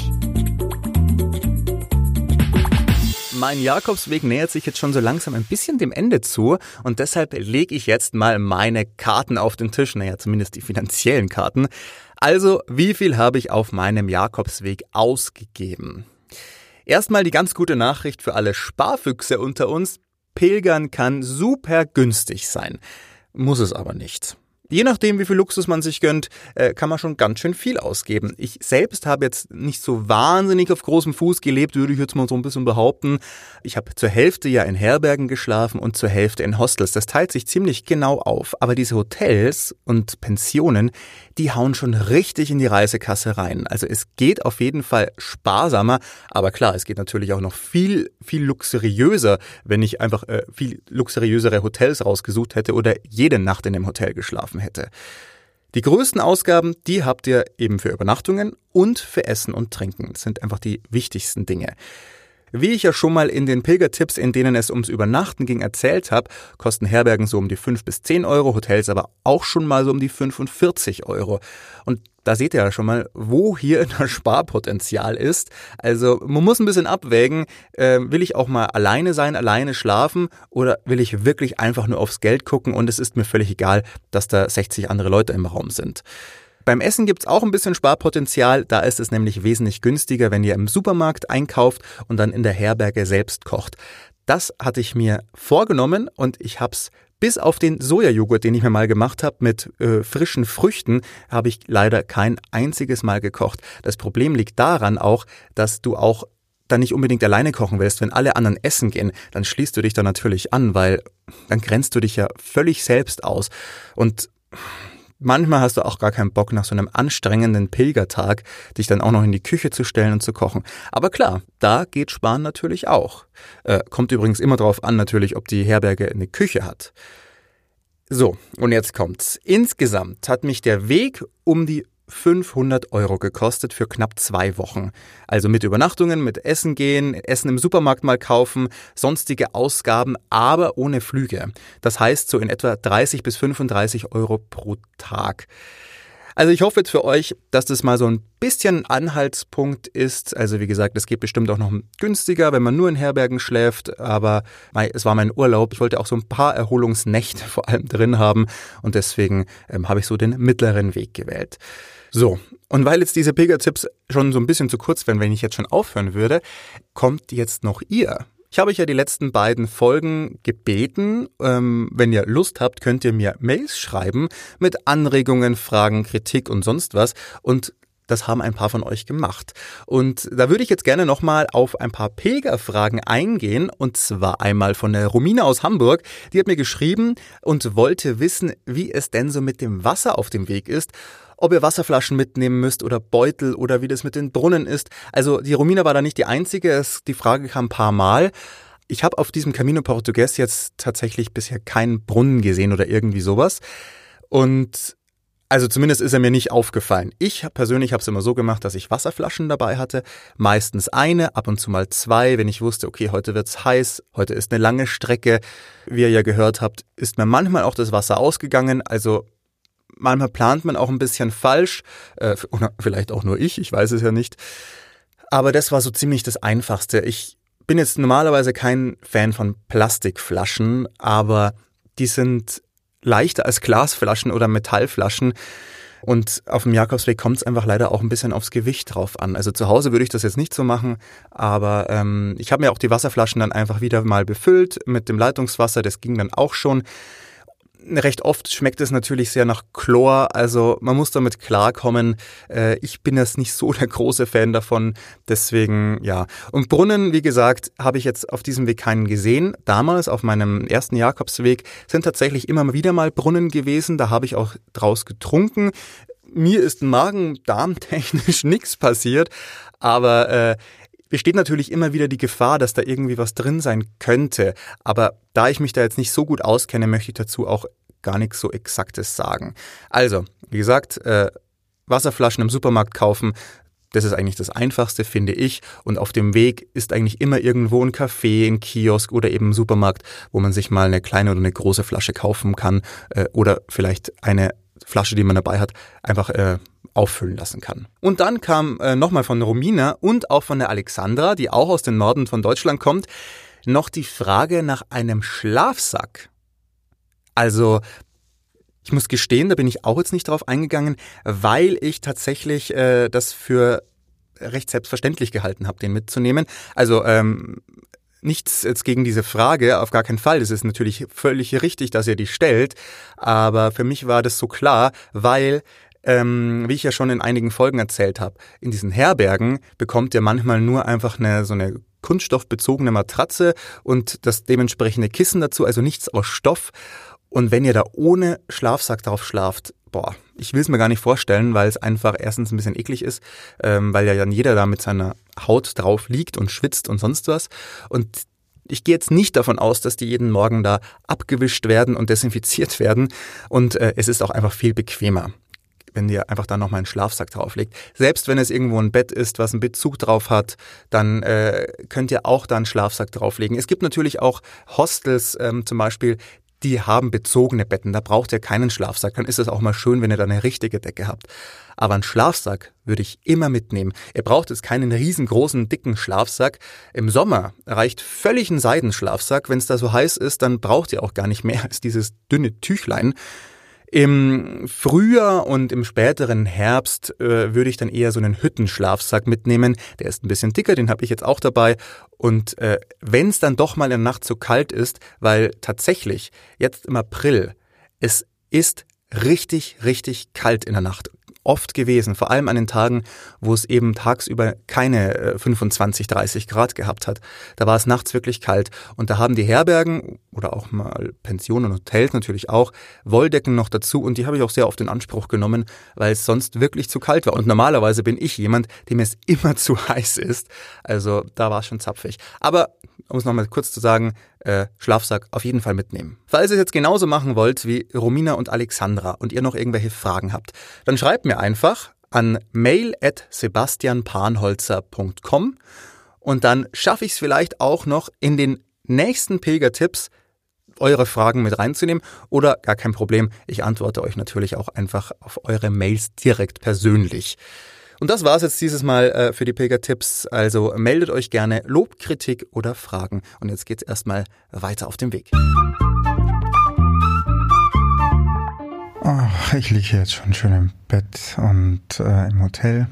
Mein Jakobsweg nähert sich jetzt schon so langsam ein bisschen dem Ende zu und deshalb lege ich jetzt mal meine Karten auf den Tisch, naja, zumindest die finanziellen Karten. Also, wie viel habe ich auf meinem Jakobsweg ausgegeben? Erstmal die ganz gute Nachricht für alle Sparfüchse unter uns. Pilgern kann super günstig sein. Muss es aber nicht. Je nachdem, wie viel Luxus man sich gönnt, äh, kann man schon ganz schön viel ausgeben. Ich selbst habe jetzt nicht so wahnsinnig auf großem Fuß gelebt, würde ich jetzt mal so ein bisschen behaupten. Ich habe zur Hälfte ja in Herbergen geschlafen und zur Hälfte in Hostels. Das teilt sich ziemlich genau auf. Aber diese Hotels und Pensionen, die hauen schon richtig in die Reisekasse rein. Also es geht auf jeden Fall sparsamer. Aber klar, es geht natürlich auch noch viel, viel luxuriöser, wenn ich einfach äh, viel luxuriösere Hotels rausgesucht hätte oder jede Nacht in dem Hotel geschlafen geholfen hätte. Die größten Ausgaben, die habt ihr eben für Übernachtungen und für Essen und Trinken. Das sind einfach die wichtigsten Dinge. Wie ich ja schon mal in den Pilgertipps, in denen es ums Übernachten ging, erzählt habe, kosten Herbergen so um die 5 bis 10 Euro, Hotels aber auch schon mal so um die 45 Euro. Und da seht ihr ja schon mal, wo hier das Sparpotenzial ist. Also man muss ein bisschen abwägen, äh, will ich auch mal alleine sein, alleine schlafen oder will ich wirklich einfach nur aufs Geld gucken und es ist mir völlig egal, dass da 60 andere Leute im Raum sind. Beim Essen gibt's auch ein bisschen Sparpotenzial, da ist es nämlich wesentlich günstiger, wenn ihr im Supermarkt einkauft und dann in der Herberge selbst kocht. Das hatte ich mir vorgenommen und ich hab's bis auf den Sojajoghurt, den ich mir mal gemacht habe mit äh, frischen Früchten, habe ich leider kein einziges Mal gekocht. Das Problem liegt daran auch, dass du auch dann nicht unbedingt alleine kochen willst, wenn alle anderen essen gehen, dann schließt du dich da natürlich an, weil dann grenzt du dich ja völlig selbst aus. Und manchmal hast du auch gar keinen Bock nach so einem anstrengenden Pilgertag, dich dann auch noch in die Küche zu stellen und zu kochen. Aber klar, da geht Sparen natürlich auch. Äh, kommt übrigens immer darauf an natürlich, ob die Herberge eine Küche hat. So, und jetzt kommt's. Insgesamt hat mich der Weg um die 500 Euro gekostet für knapp zwei Wochen. Also mit Übernachtungen, mit Essen gehen, Essen im Supermarkt mal kaufen, sonstige Ausgaben, aber ohne Flüge. Das heißt so in etwa 30 bis 35 Euro pro Tag. Also ich hoffe jetzt für euch, dass das mal so ein bisschen Anhaltspunkt ist. Also wie gesagt, es geht bestimmt auch noch günstiger, wenn man nur in Herbergen schläft. Aber es war mein Urlaub. Ich wollte auch so ein paar Erholungsnächte vor allem drin haben. Und deswegen ähm, habe ich so den mittleren Weg gewählt. So, und weil jetzt diese Pilgertipps schon so ein bisschen zu kurz wären, wenn ich jetzt schon aufhören würde, kommt jetzt noch ihr. Ich habe euch ja die letzten beiden Folgen gebeten. Ähm, wenn ihr Lust habt, könnt ihr mir Mails schreiben mit Anregungen, Fragen, Kritik und sonst was. Und das haben ein paar von euch gemacht. Und da würde ich jetzt gerne nochmal auf ein paar Pilgerfragen eingehen. Und zwar einmal von der Romina aus Hamburg. Die hat mir geschrieben und wollte wissen, wie es denn so mit dem Wasser auf dem Weg ist ob ihr Wasserflaschen mitnehmen müsst oder Beutel oder wie das mit den Brunnen ist. Also die Romina war da nicht die einzige, es, die Frage kam ein paar Mal. Ich habe auf diesem Camino Portugues jetzt tatsächlich bisher keinen Brunnen gesehen oder irgendwie sowas. Und also zumindest ist er mir nicht aufgefallen. Ich persönlich habe es immer so gemacht, dass ich Wasserflaschen dabei hatte, meistens eine, ab und zu mal zwei, wenn ich wusste, okay, heute wird's heiß, heute ist eine lange Strecke. Wie ihr ja gehört habt, ist mir manchmal auch das Wasser ausgegangen, also manchmal plant man auch ein bisschen falsch, äh, oder vielleicht auch nur ich, ich weiß es ja nicht. Aber das war so ziemlich das Einfachste. Ich bin jetzt normalerweise kein Fan von Plastikflaschen, aber die sind leichter als Glasflaschen oder Metallflaschen. Und auf dem Jakobsweg kommt es einfach leider auch ein bisschen aufs Gewicht drauf an. Also zu Hause würde ich das jetzt nicht so machen, aber ähm, ich habe mir auch die Wasserflaschen dann einfach wieder mal befüllt mit dem Leitungswasser. Das ging dann auch schon recht oft schmeckt es natürlich sehr nach Chlor, also man muss damit klarkommen. Äh, ich bin jetzt nicht so der große Fan davon, deswegen ja. Und Brunnen, wie gesagt, habe ich jetzt auf diesem Weg keinen gesehen. Damals auf meinem ersten Jakobsweg sind tatsächlich immer wieder mal Brunnen gewesen, da habe ich auch draus getrunken. Mir ist magen-darm-technisch nichts passiert, aber äh, besteht natürlich immer wieder die Gefahr, dass da irgendwie was drin sein könnte. Aber da ich mich da jetzt nicht so gut auskenne, möchte ich dazu auch gar nichts so Exaktes sagen. Also, wie gesagt, äh, Wasserflaschen im Supermarkt kaufen, das ist eigentlich das Einfachste, finde ich. Und auf dem Weg ist eigentlich immer irgendwo ein Café, ein Kiosk oder eben ein Supermarkt, wo man sich mal eine kleine oder eine große Flasche kaufen kann äh, oder vielleicht eine Flasche, die man dabei hat, einfach äh, auffüllen lassen kann. Und dann kam äh, nochmal von Romina und auch von der Alexandra, die auch aus dem Norden von Deutschland kommt, noch die Frage nach einem Schlafsack. Also ich muss gestehen, da bin ich auch jetzt nicht drauf eingegangen, weil ich tatsächlich äh, das für recht selbstverständlich gehalten habe, den mitzunehmen. Also ähm, nichts jetzt gegen diese Frage, auf gar keinen Fall. Das ist natürlich völlig richtig, dass ihr die stellt. Aber für mich war das so klar, weil ähm, wie ich ja schon in einigen Folgen erzählt habe, in diesen Herbergen bekommt ihr manchmal nur einfach eine so eine kunststoffbezogene Matratze und das dementsprechende Kissen dazu, also nichts aus Stoff. Und wenn ihr da ohne Schlafsack drauf schlaft, boah, ich will es mir gar nicht vorstellen, weil es einfach erstens ein bisschen eklig ist, ähm, weil ja dann jeder da mit seiner Haut drauf liegt und schwitzt und sonst was. Und ich gehe jetzt nicht davon aus, dass die jeden Morgen da abgewischt werden und desinfiziert werden. Und äh, es ist auch einfach viel bequemer wenn ihr einfach dann nochmal einen Schlafsack drauflegt. Selbst wenn es irgendwo ein Bett ist, was einen Bezug drauf hat, dann äh, könnt ihr auch da einen Schlafsack drauflegen. Es gibt natürlich auch Hostels ähm, zum Beispiel, die haben bezogene Betten. Da braucht ihr keinen Schlafsack. Dann ist es auch mal schön, wenn ihr da eine richtige Decke habt. Aber einen Schlafsack würde ich immer mitnehmen. Ihr braucht jetzt keinen riesengroßen, dicken Schlafsack. Im Sommer reicht völlig ein Seidenschlafsack. Wenn es da so heiß ist, dann braucht ihr auch gar nicht mehr als dieses dünne Tüchlein. Im Frühjahr und im späteren Herbst äh, würde ich dann eher so einen Hüttenschlafsack mitnehmen. Der ist ein bisschen dicker, den habe ich jetzt auch dabei. Und äh, wenn es dann doch mal in der Nacht zu kalt ist, weil tatsächlich jetzt im April, es ist richtig, richtig kalt in der Nacht oft gewesen, vor allem an den Tagen, wo es eben tagsüber keine 25, äh, 30 Grad gehabt hat. Da war es nachts wirklich kalt und da haben die Herbergen oder auch mal Pensionen und Hotels natürlich auch Wolldecken noch dazu und die habe ich auch sehr oft in Anspruch genommen, weil es sonst wirklich zu kalt war. Und normalerweise bin ich jemand, dem es immer zu heiß ist. Also da war es schon zapfig. Aber um es nochmal kurz zu sagen, äh, Schlafsack auf jeden Fall mitnehmen. Falls ihr es jetzt genauso machen wollt wie Romina und Alexandra und ihr noch irgendwelche Fragen habt, dann schreibt mir einfach an mail at sebastianpanholzer.com und dann schaffe ich es vielleicht auch noch in den nächsten Pilgertipps eure Fragen mit reinzunehmen oder gar kein Problem, ich antworte euch natürlich auch einfach auf eure Mails direkt persönlich. Und das war's jetzt dieses Mal äh, für die Pilger-Tipps. Also meldet euch gerne Lob, Kritik oder Fragen. Und jetzt geht's erstmal weiter auf dem Weg.
Ach, ich liege jetzt schon schön im Bett und äh, im Hotel.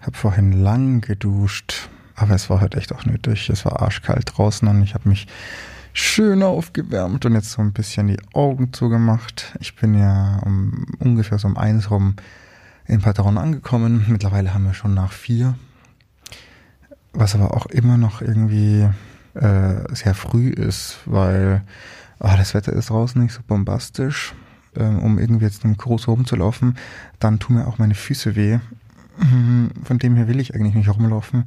Hab vorhin lang geduscht, aber es war halt echt auch nötig. Es war arschkalt draußen und ich habe mich schön aufgewärmt und jetzt so ein bisschen die Augen zugemacht. Ich bin ja um ungefähr so um eins rum in Patron angekommen. Mittlerweile haben wir schon nach vier. Was aber auch immer noch irgendwie äh, sehr früh ist, weil oh, das Wetter ist draußen nicht so bombastisch, ähm, um irgendwie jetzt groß rumzulaufen. Dann tun mir auch meine Füße weh. Von dem her will ich eigentlich nicht rumlaufen.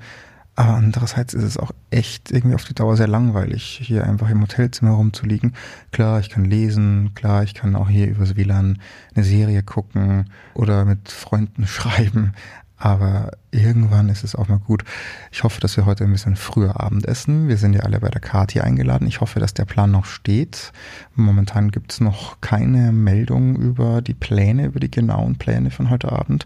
Aber andererseits ist es auch echt irgendwie auf die Dauer sehr langweilig, hier einfach im Hotelzimmer rumzuliegen. Klar, ich kann lesen, klar, ich kann auch hier übers WLAN eine Serie gucken oder mit Freunden schreiben, aber irgendwann ist es auch mal gut. Ich hoffe, dass wir heute ein bisschen früher Abend essen. Wir sind ja alle bei der Kati eingeladen. Ich hoffe, dass der Plan noch steht. Momentan gibt es noch keine Meldung über die Pläne, über die genauen Pläne von heute Abend.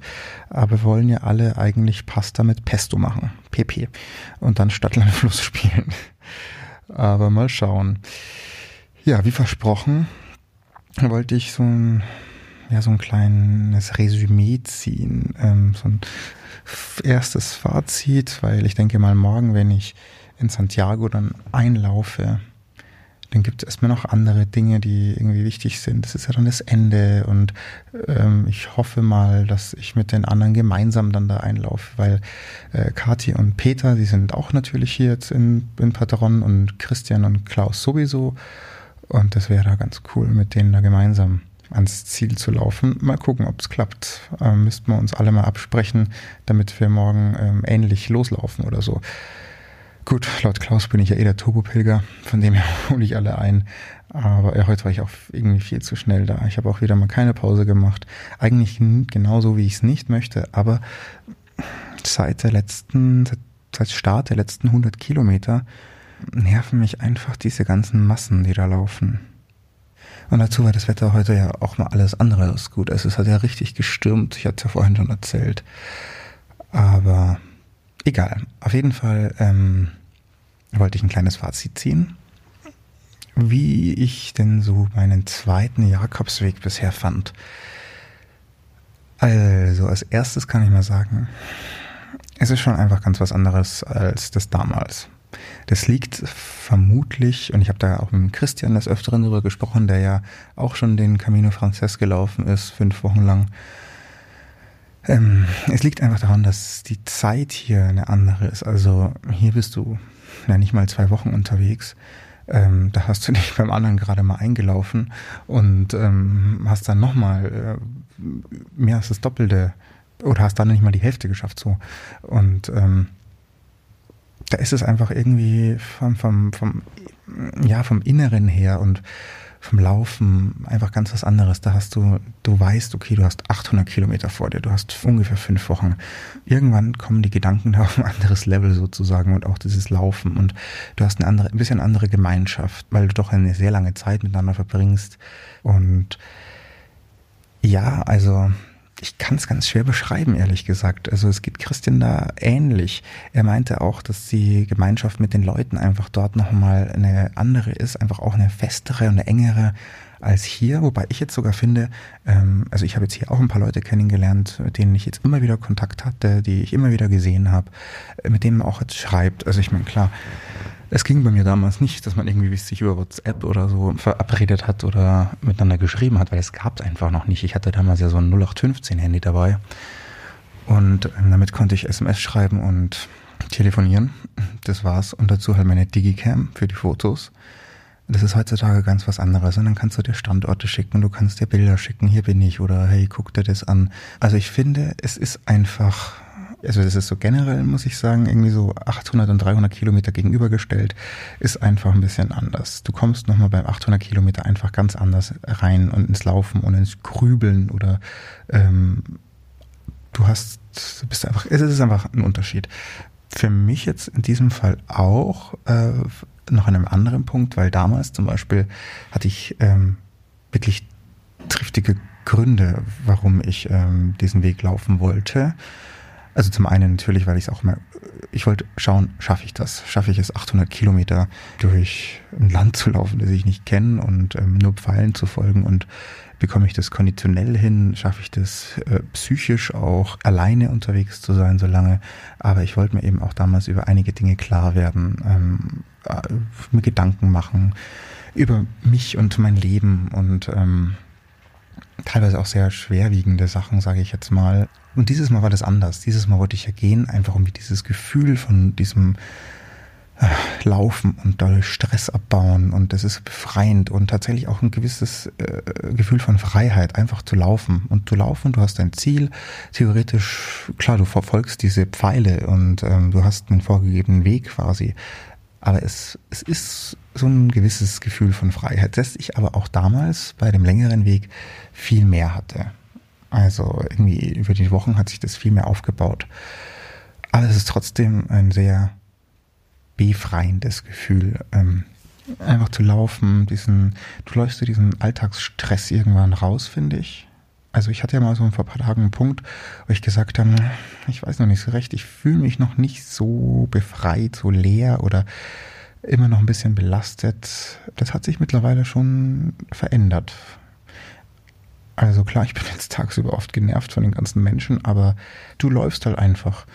Aber wir wollen ja alle eigentlich Pasta mit Pesto machen. PP. Und dann Stadtland Fluss spielen. Aber mal schauen. Ja, wie versprochen, wollte ich so ein ja so ein kleines Resümee ziehen, ähm, so ein erstes Fazit, weil ich denke mal morgen, wenn ich in Santiago dann einlaufe, dann gibt es erstmal noch andere Dinge, die irgendwie wichtig sind. Das ist ja dann das Ende und ähm, ich hoffe mal, dass ich mit den anderen gemeinsam dann da einlaufe, weil äh, Kathi und Peter, die sind auch natürlich hier jetzt in, in Pateron und Christian und Klaus sowieso und das wäre da ganz cool, mit denen da gemeinsam ans Ziel zu laufen. Mal gucken, ob es klappt. Ähm, müssten wir uns alle mal absprechen, damit wir morgen ähm, ähnlich loslaufen oder so. Gut, laut Klaus bin ich ja eh der Turbopilger, von dem her hole ich alle ein. Aber ja, heute war ich auch irgendwie viel zu schnell da. Ich habe auch wieder mal keine Pause gemacht. Eigentlich genauso, wie ich es nicht möchte. Aber seit der letzten, seit Start der letzten 100 Kilometer nerven mich einfach diese ganzen Massen, die da laufen. Und dazu war das Wetter heute ja auch mal alles andere als gut. Also es hat ja richtig gestürmt. Ich hatte es ja vorhin schon erzählt. Aber egal. Auf jeden Fall ähm, wollte ich ein kleines Fazit ziehen. Wie ich denn so meinen zweiten Jakobsweg bisher fand. Also, als erstes kann ich mal sagen, es ist schon einfach ganz was anderes als das damals. Das liegt vermutlich, und ich habe da auch mit Christian des Öfteren darüber gesprochen, der ja auch schon den Camino Frances gelaufen ist, fünf Wochen lang. Ähm, es liegt einfach daran, dass die Zeit hier eine andere ist. Also hier bist du ja nicht mal zwei Wochen unterwegs. Ähm, da hast du dich beim anderen gerade mal eingelaufen und ähm, hast dann nochmal äh, mehr als das Doppelte oder hast dann nicht mal die Hälfte geschafft so. Und ähm, da ist es einfach irgendwie vom, vom, vom, ja, vom Inneren her und vom Laufen einfach ganz was anderes. Da hast du, du weißt, okay, du hast 800 Kilometer vor dir, du hast ungefähr fünf Wochen. Irgendwann kommen die Gedanken auf ein anderes Level sozusagen und auch dieses Laufen und du hast eine andere, ein bisschen andere Gemeinschaft, weil du doch eine sehr lange Zeit miteinander verbringst und ja, also ich kann es ganz schwer beschreiben, ehrlich gesagt. Also es geht Christian da ähnlich. Er meinte auch, dass die Gemeinschaft mit den Leuten einfach dort nochmal eine andere ist, einfach auch eine festere und eine engere als hier, wobei ich jetzt sogar finde, ähm, also ich habe jetzt hier auch ein paar Leute kennengelernt, mit denen ich jetzt immer wieder Kontakt hatte, die ich immer wieder gesehen habe, mit denen man auch jetzt schreibt. Also ich meine, klar, Es ging bei mir damals nicht, dass man irgendwie sich über WhatsApp oder so verabredet hat oder miteinander geschrieben hat, weil es gab es einfach noch nicht. Ich hatte damals ja so ein 0815-Handy dabei und ähm, damit konnte ich SMS schreiben und telefonieren. Das war's. Und dazu halt meine Digicam für die Fotos. Das ist heutzutage ganz was anderes. Und dann kannst du dir Standorte schicken, du kannst dir Bilder schicken, hier bin ich oder hey, guck dir das an. Also ich finde, es ist einfach also das ist so generell, muss ich sagen, irgendwie so 800 und 300 Kilometer gegenübergestellt, ist einfach ein bisschen anders. Du kommst nochmal beim 800 Kilometer einfach ganz anders rein und ins Laufen und ins Grübeln oder ähm, du hast, du bist einfach, es ist einfach ein Unterschied. Für mich jetzt in diesem Fall auch äh, noch an einem anderen Punkt, weil damals zum Beispiel hatte ich ähm, wirklich triftige Gründe, warum ich ähm, diesen Weg laufen wollte. Also zum einen natürlich, weil ich es auch mal, ich wollte schauen, schaffe ich das? Schaffe ich es, 800 Kilometer durch ein Land zu laufen, das ich nicht kenne und ähm, nur Pfeilen zu folgen und bekomme ich das konditionell hin? Schaffe ich das äh, psychisch auch alleine unterwegs zu sein so lange? Aber ich wollte mir eben auch damals über einige Dinge klar werden, ähm, äh, mir Gedanken machen über mich und mein Leben und ähm, teilweise auch sehr schwerwiegende Sachen, sage ich jetzt mal. Und dieses Mal war das anders. Dieses Mal wollte ich ja gehen, einfach um dieses Gefühl von diesem äh, Laufen und dadurch Stress abbauen und das ist befreiend und tatsächlich auch ein gewisses äh, Gefühl von Freiheit, einfach zu laufen und zu laufen, du hast dein Ziel, theoretisch, klar, du verfolgst diese Pfeile und ähm, du hast einen vorgegebenen Weg quasi, aber es, es ist so ein gewisses Gefühl von Freiheit, das ich aber auch damals bei dem längeren Weg viel mehr hatte. Also irgendwie über die Wochen hat sich das viel mehr aufgebaut. Aber es ist trotzdem ein sehr befreiendes Gefühl. Ähm, einfach zu laufen, diesen, du läufst du diesen Alltagsstress irgendwann raus, finde ich. Also ich hatte ja mal so vor ein paar Tagen einen Punkt, wo ich gesagt habe, ich weiß noch nicht so recht, ich fühle mich noch nicht so befreit, so leer oder immer noch ein bisschen belastet. Das hat sich mittlerweile schon verändert. Also klar, ich bin jetzt tagsüber oft genervt von den ganzen Menschen, aber du läufst halt einfach.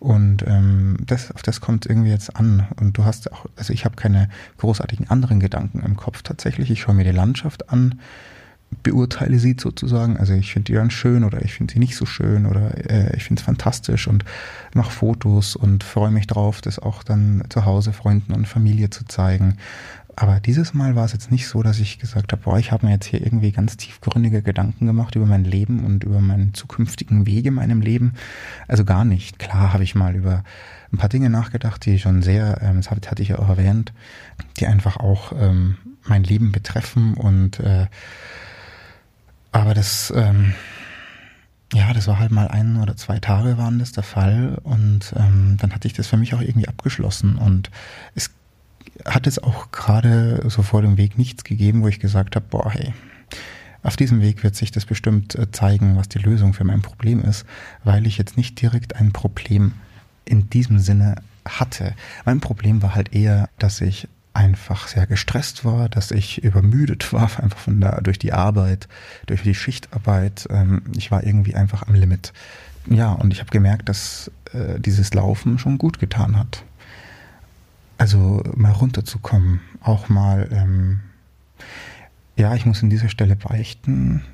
Und ähm, das, auf das kommt irgendwie jetzt an. Und du hast auch, also ich habe keine großartigen anderen Gedanken im Kopf tatsächlich. Ich schaue mir die Landschaft an, beurteile sie sozusagen. Also ich finde die ganz schön oder ich finde sie nicht so schön oder äh, ich finde es fantastisch und mache Fotos und freue mich drauf, das auch dann zu Hause Freunden und Familie zu zeigen. Aber dieses Mal war es jetzt nicht so, dass ich gesagt habe, boah, ich habe mir jetzt hier irgendwie ganz tiefgründige Gedanken gemacht über mein Leben und über meinen zukünftigen Weg in meinem Leben. Also gar nicht. Klar habe ich mal über ein paar Dinge nachgedacht, die schon sehr, ähm, das hatte ich ja auch erwähnt, die einfach auch ähm, mein Leben betreffen und äh, aber das ähm, ja, das war halt mal ein oder zwei Tage waren das der Fall und ähm, dann hatte ich das für mich auch irgendwie abgeschlossen und es hat es auch gerade so vor dem Weg nichts gegeben, wo ich gesagt habe, boah, hey, auf diesem Weg wird sich das bestimmt äh, zeigen, was die Lösung für mein Problem ist, weil ich jetzt nicht direkt ein Problem in diesem Sinne hatte. Mein Problem war halt eher, dass ich einfach sehr gestresst war, dass ich übermüdet war, einfach von da durch die Arbeit, durch die Schichtarbeit. Ähm, ich war irgendwie einfach am Limit. Ja, und ich habe gemerkt, dass äh, dieses Laufen schon gut getan hat. Also mal runterzukommen, auch mal, ähm, ja, ich muss an dieser Stelle beichten,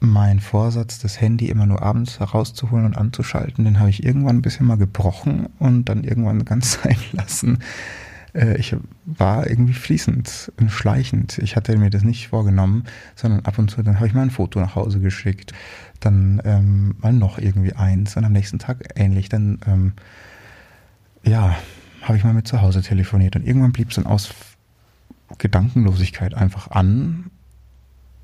mein Vorsatz, das Handy immer nur abends herauszuholen und anzuschalten, den habe ich irgendwann ein bisschen mal gebrochen und dann irgendwann ganz sein lassen. Äh, ich war irgendwie fließend, schleichend. Ich hatte mir das nicht vorgenommen, sondern ab und zu, dann habe ich mal ein Foto nach Hause geschickt, dann ähm, mal noch irgendwie eins und am nächsten Tag ähnlich. Dann, ähm, ja, habe ich mal mit zu Hause telefoniert und irgendwann blieb es dann aus Gedankenlosigkeit einfach an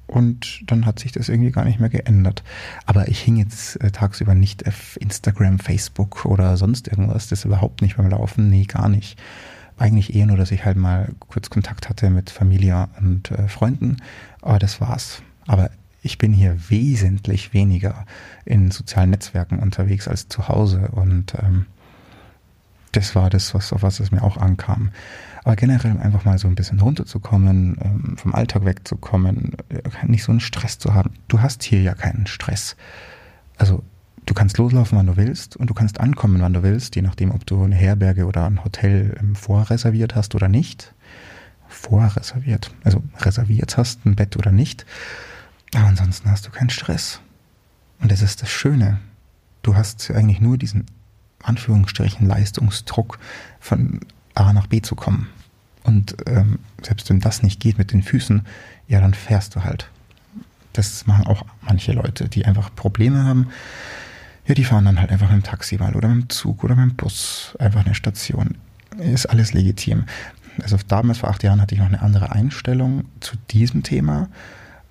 und dann hat sich das irgendwie gar nicht mehr geändert. Aber ich hing jetzt äh, tagsüber nicht auf Instagram, Facebook oder sonst irgendwas. Das überhaupt nicht beim Laufen. Nee, gar nicht. Eigentlich eher nur, dass ich halt mal kurz Kontakt hatte mit Familie und äh, Freunden. Aber das war's. Aber ich bin hier wesentlich weniger in sozialen Netzwerken unterwegs als zu Hause und ähm, das war das, was, auf was es mir auch ankam. Aber generell einfach mal so ein bisschen runterzukommen, ähm, vom Alltag wegzukommen, äh, nicht so einen Stress zu haben. Du hast hier ja keinen Stress. Also du kannst loslaufen, wann du willst und du kannst ankommen, wann du willst, je nachdem, ob du eine Herberge oder ein Hotel vorreserviert hast oder nicht. Vorreserviert, also reserviert hast, ein Bett oder nicht. Aber ansonsten hast du keinen Stress. Und das ist das Schöne. Du hast eigentlich nur diesen Anführungsstrichen Leistungsdruck von A nach B zu kommen. Und ähm, selbst wenn das nicht geht mit den Füßen, ja, dann fährst du halt. Das machen auch manche Leute, die einfach Probleme haben. Ja, die fahren dann halt einfach mit dem Taxi mal oder mit dem Zug oder mit dem Bus einfach eine Station. Ist alles legitim. Also damals vor acht Jahren hatte ich noch eine andere Einstellung zu diesem Thema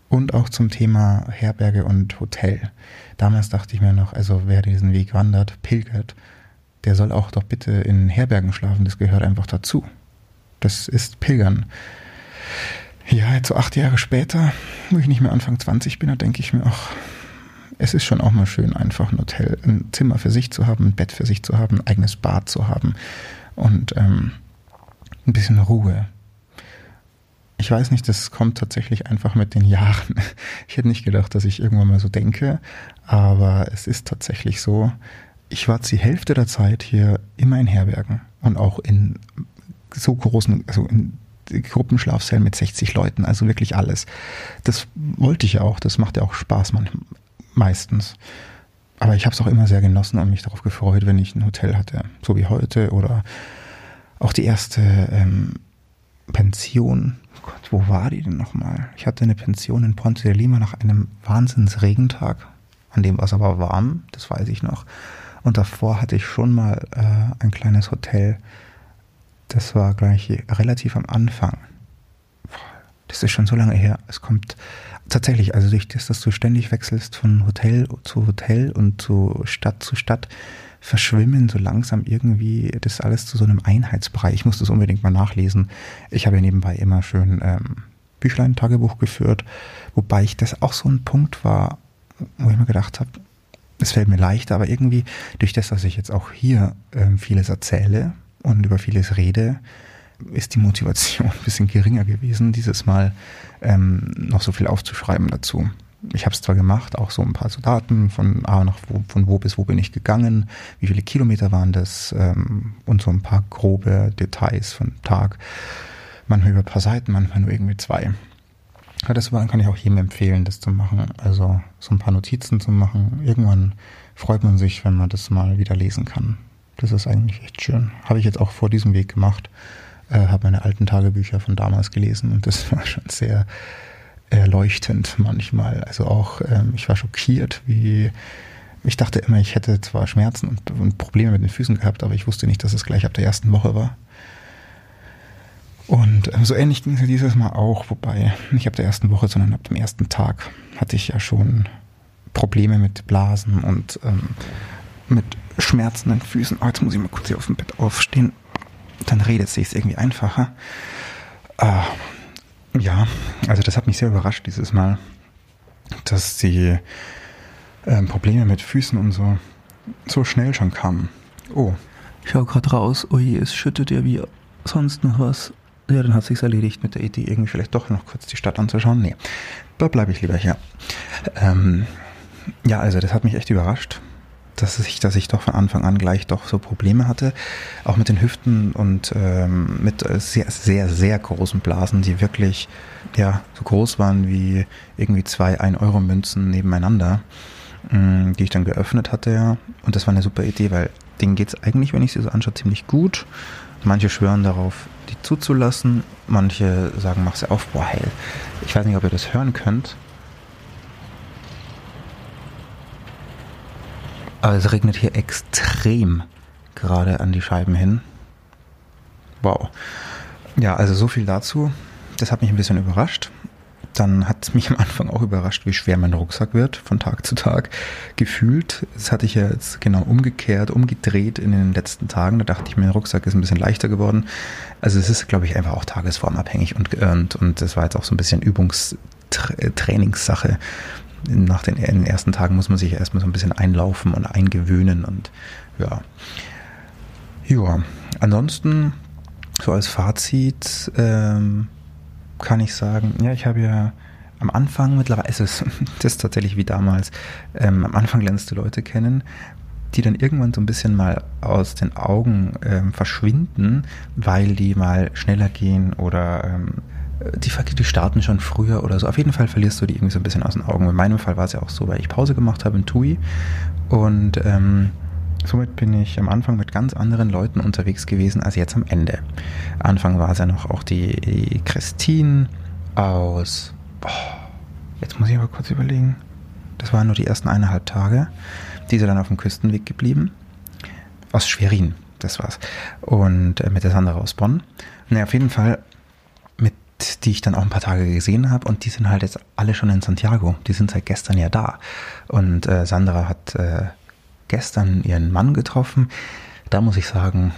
und auch zum Thema Herberge und Hotel. Damals dachte ich mir noch, also wer diesen Weg wandert, pilgert, der soll auch doch bitte in Herbergen schlafen, das gehört einfach dazu. Das ist Pilgern. Ja, jetzt so acht Jahre später, wo ich nicht mehr Anfang 20 bin, da denke ich mir auch, es ist schon auch mal schön, einfach ein Hotel, ein Zimmer für sich zu haben, ein Bett für sich zu haben, ein eigenes Bad zu haben und ähm, ein bisschen Ruhe. Ich weiß nicht, das kommt tatsächlich einfach mit den Jahren. Ich hätte nicht gedacht, dass ich irgendwann mal so denke, aber es ist tatsächlich so. Ich war die Hälfte der Zeit hier immer in Herbergen und auch in so großen, also in Gruppenschlafzellen mit 60 Leuten, also wirklich alles. Das wollte ich ja auch, das macht ja auch Spaß manchmal, meistens. Aber ich habe es auch immer sehr genossen und mich darauf gefreut, wenn ich ein Hotel hatte, so wie heute oder auch die erste ähm, Pension. Gott, wo war die denn nochmal? Ich hatte eine Pension in Ponte de Lima nach einem Wahnsinnsregentag. An dem war es aber warm, das weiß ich noch. Und davor hatte ich schon mal äh, ein kleines Hotel das war gleich relativ am Anfang. Das ist schon so lange her. Es kommt tatsächlich, also durch das, dass du ständig wechselst von Hotel zu Hotel und zu Stadt zu Stadt, verschwimmen so langsam irgendwie das alles zu so einem Einheitsbereich. Ich muss das unbedingt mal nachlesen. Ich habe ja nebenbei immer schön ähm, Büchlein, Tagebuch geführt, wobei ich das auch so ein Punkt war, wo ich mir gedacht habe, es fällt mir leichter, aber irgendwie durch das, dass ich jetzt auch hier ähm, vieles erzähle, und über vieles rede, ist die Motivation ein bisschen geringer gewesen, dieses Mal ähm, noch so viel aufzuschreiben dazu. Ich habe es zwar gemacht, auch so ein paar so Daten von A nach wo, von wo bis wo bin ich gegangen, wie viele Kilometer waren das ähm, und so ein paar grobe Details von Tag. Manchmal über ein paar Seiten, manchmal nur irgendwie zwei. Ja, das kann ich auch jedem empfehlen, das zu machen. Also so ein paar Notizen zu machen. Irgendwann freut man sich, wenn man das mal wieder lesen kann. Das ist eigentlich echt schön. Habe ich jetzt auch vor diesem Weg gemacht. Äh, habe meine alten Tagebücher von damals gelesen und das war schon sehr erleuchtend manchmal. Also auch, ähm, ich war schockiert, wie ich dachte immer, ich hätte zwar Schmerzen und, und, Probleme mit den Füßen gehabt, aber ich wusste nicht, dass es gleich ab der ersten Woche war. Und ähm, so ähnlich ging es dieses Mal auch, wobei nicht ab der ersten Woche, sondern ab dem ersten Tag hatte ich ja schon Probleme mit Blasen und ähm, mit schmerzenden Füßen. Oh, jetzt muss ich mal kurz hier auf dem Bett aufstehen. Dann redet sich irgendwie einfacher. Äh, ja, also das hat mich sehr überrascht dieses Mal, dass die äh, Probleme mit Füßen und so so schnell schon kamen. Oh.
Ich schau gerade raus. Ui, es schüttet ja wie sonst noch was.
Ja, dann hat sich's erledigt mit der Idee, irgendwie vielleicht doch noch kurz die Stadt anzuschauen. Nee, da bleibe ich lieber hier. Ähm, ja, also das hat mich echt überrascht dass ich, dass ich doch von Anfang an gleich doch so Probleme hatte, auch mit den Hüften und ähm, mit sehr, sehr, sehr großen Blasen, die wirklich ja so groß waren wie irgendwie zwei 1-Euro-Münzen nebeneinander, mh, mm, die ich dann geöffnet hatte, ja. Und das war eine super Idee, weil denen geht's eigentlich, wenn ich sie so anschaue, ziemlich gut. Manche schwören darauf, zuzulassen. Manche sagen, mach sie auf, boah, heil. Ich weiß nicht, ob ihr das hören könnt. Aber es regnet hier extrem gerade an die Scheiben hin. Wow. Ja, also so viel dazu. Das hat mich ein bisschen überrascht. Dann hat es mich am Anfang auch überrascht, wie schwer mein Rucksack wird von Tag zu Tag. Gefühlt, das hatte ich ja jetzt genau umgekehrt, umgedreht in den letzten Tagen. Da dachte ich, mein Rucksack ist ein bisschen leichter geworden. Also es ist, glaube ich, einfach auch tagesformabhängig und geirrt. Und das war jetzt auch so ein bisschen Übungstrainingssache nach den, den ersten Tagen muss man sich erstmal so ein bisschen einlaufen und eingewöhnen und ja. Ja, ansonsten so als Fazit ähm, kann ich sagen, ja, ich habe ja am Anfang mittlerweile ist es das ist tatsächlich wie damals. Ähm, am Anfang lernst du Leute kennen, die dann irgendwann so ein bisschen mal aus den Augen ähm, verschwinden, weil die mal schneller gehen oder ähm, die, die starten schon früher oder so. Auf jeden Fall verlierst du die irgendwie so ein bisschen aus den Augen. In meinem Fall war es ja auch so, weil ich Pause gemacht habe in TUI und ähm, somit bin ich am Anfang mit ganz anderen Leuten unterwegs gewesen als jetzt am Ende. Anfang war es ja noch auch die, Christine aus. Oh, jetzt muss ich aber kurz überlegen. Das waren nur die ersten eineinhalb Tage. Die ist dann auf dem Küstenweg geblieben. Aus Schwerin, das war's. Und äh, mit der Sandra aus Bonn. Naja, auf jeden Fall mit die ich dann auch ein paar Tage gesehen habe und die sind halt jetzt alle schon in Santiago. Die sind seit gestern ja da. Und äh, Sandra hat äh, gestern ihren Mann getroffen. Da muss ich sagen,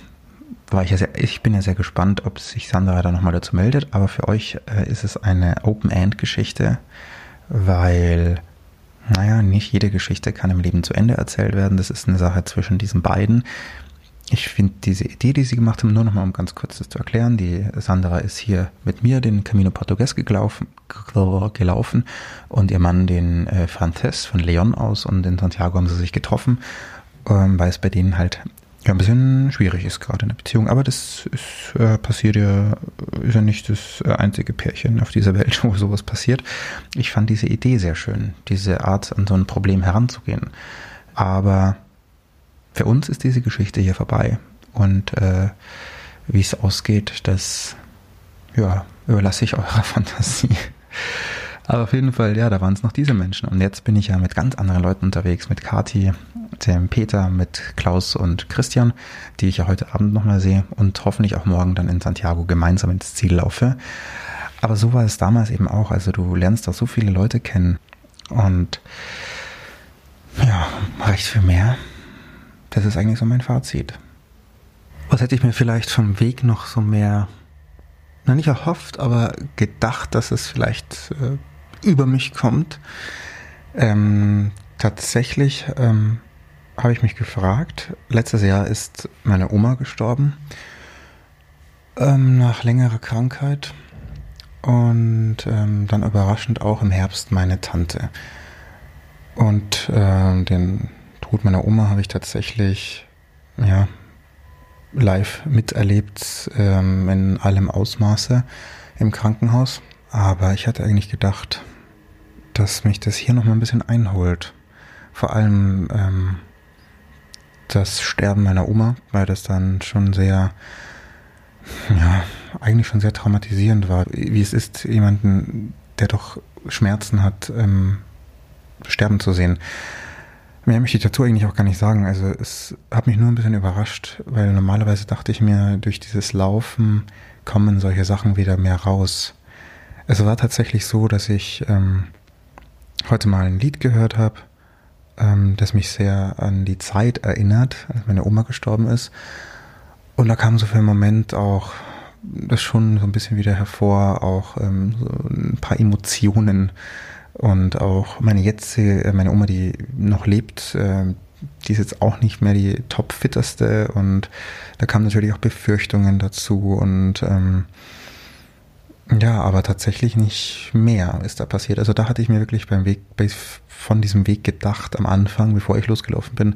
war ich ja sehr, ich bin ja sehr gespannt, ob sich Sandra da nochmal dazu meldet. Aber für euch äh, ist es eine Open-End-Geschichte, weil naja, nicht jede Geschichte kann im Leben zu Ende erzählt werden. Das ist eine Sache zwischen diesen beiden. Ich finde diese Idee, die sie gemacht haben, nur nochmal um ganz kurz das zu erklären. Die Sandra ist hier mit mir den Camino Portugues gelaufen, gelaufen und ihr Mann den äh, Frances von Leon aus und in Santiago haben sie sich getroffen, ähm, weil es bei denen halt ja, ein bisschen schwierig ist gerade in der Beziehung. Aber das ist, äh, passiert ja, ist ja nicht das äh, einzige Pärchen auf dieser Welt, wo sowas passiert. Ich fand diese Idee sehr schön, diese Art an so ein Problem heranzugehen. Aber für uns ist diese Geschichte hier vorbei. Und äh, wie es ausgeht, das ja, überlasse ich eurer Fantasie. Aber auf jeden Fall, ja, da waren es noch diese Menschen. Und jetzt bin ich ja mit ganz anderen Leuten unterwegs, mit Kati, dem Peter, mit Klaus und Christian, die ich ja heute Abend nochmal sehe und hoffentlich auch morgen dann in Santiago gemeinsam ins Ziel laufe. Aber so war es damals eben auch. Also du lernst da so viele Leute kennen und ja, recht viel mehr. Das ist eigentlich so mein Fazit. Was hätte ich mir vielleicht vom Weg noch so mehr, na nicht erhofft, aber gedacht, dass es vielleicht äh, über mich kommt. Ähm, tatsächlich ähm, habe ich mich gefragt, letztes Jahr ist meine Oma gestorben ähm, nach längerer Krankheit und ähm, dann überraschend auch im Herbst meine Tante. Und äh, den Tod meiner Oma habe ich tatsächlich ja, live miterlebt ähm, in allem Ausmaße im Krankenhaus. Aber ich hatte eigentlich gedacht, dass mich das hier nochmal ein bisschen einholt. Vor allem ähm, das Sterben meiner Oma, weil das dann schon sehr, ja, eigentlich schon sehr traumatisierend war. Wie es ist, jemanden, der doch Schmerzen hat, ähm, sterben zu sehen. Mehr möchte ich dazu eigentlich auch gar nicht sagen. Also es hat mich nur ein bisschen überrascht, weil normalerweise dachte ich mir, durch dieses Laufen kommen solche Sachen wieder mehr raus. Es war tatsächlich so, dass ich ähm, heute mal ein Lied gehört habe, ähm, das mich sehr an die Zeit erinnert, als meine Oma gestorben ist. Und da kam so für einen Moment auch das schon so ein bisschen wieder hervor, auch ähm, so ein paar Emotionen und auch meine jetzige, äh, meine Oma, die noch lebt, äh, die ist jetzt auch nicht mehr die topfitterste und da kamen natürlich auch Befürchtungen dazu und ähm, ja, aber tatsächlich nicht mehr ist da passiert. Also da hatte ich mir wirklich beim Weg, bei, von diesem Weg gedacht am Anfang, bevor ich losgelaufen bin,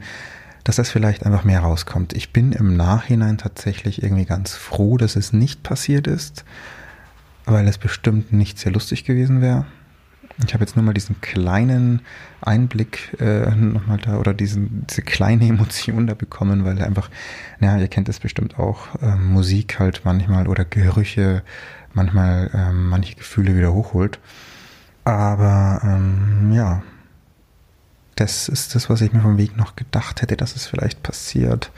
dass das vielleicht einfach mehr rauskommt. Ich bin im Nachhinein tatsächlich irgendwie ganz froh, dass es nicht passiert ist, weil es bestimmt nicht sehr lustig gewesen wäre. Ich habe jetzt nur mal diesen kleinen Einblick äh, nochmal da oder diesen, diese kleine Emotion da bekommen, weil einfach, naja, ihr kennt es bestimmt auch, äh, Musik halt manchmal oder Gerüche manchmal ähm, manche Gefühle wieder hochholt. Aber ähm, ja, das ist das, was ich mir vom Weg noch gedacht hätte, dass es vielleicht passiert.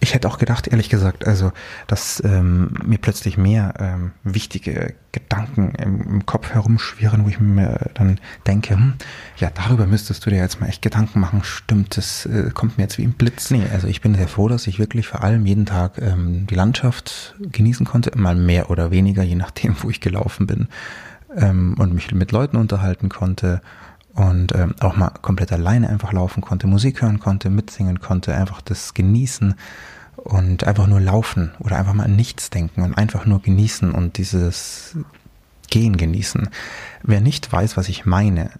Ich hätte auch gedacht, ehrlich gesagt, also, dass ähm, mir plötzlich mehr ähm, wichtige Gedanken im, im, Kopf herumschwirren, wo ich mir dann denke, hm, ja, darüber müsstest du dir jetzt mal echt Gedanken machen. Stimmt, das äh, kommt mir jetzt wie ein Blitz. Nee, also ich bin sehr froh, dass ich wirklich vor allem jeden Tag ähm, die Landschaft genießen konnte, mal mehr oder weniger, je nachdem, wo ich gelaufen bin, ähm, und mich mit Leuten unterhalten konnte und ähm, auch mal komplett alleine einfach laufen konnte, Musik hören konnte, mitsingen konnte, einfach das genießen und einfach nur laufen oder einfach mal an nichts denken und einfach nur genießen und dieses Gehen genießen. Wer nicht weiß, was ich meine,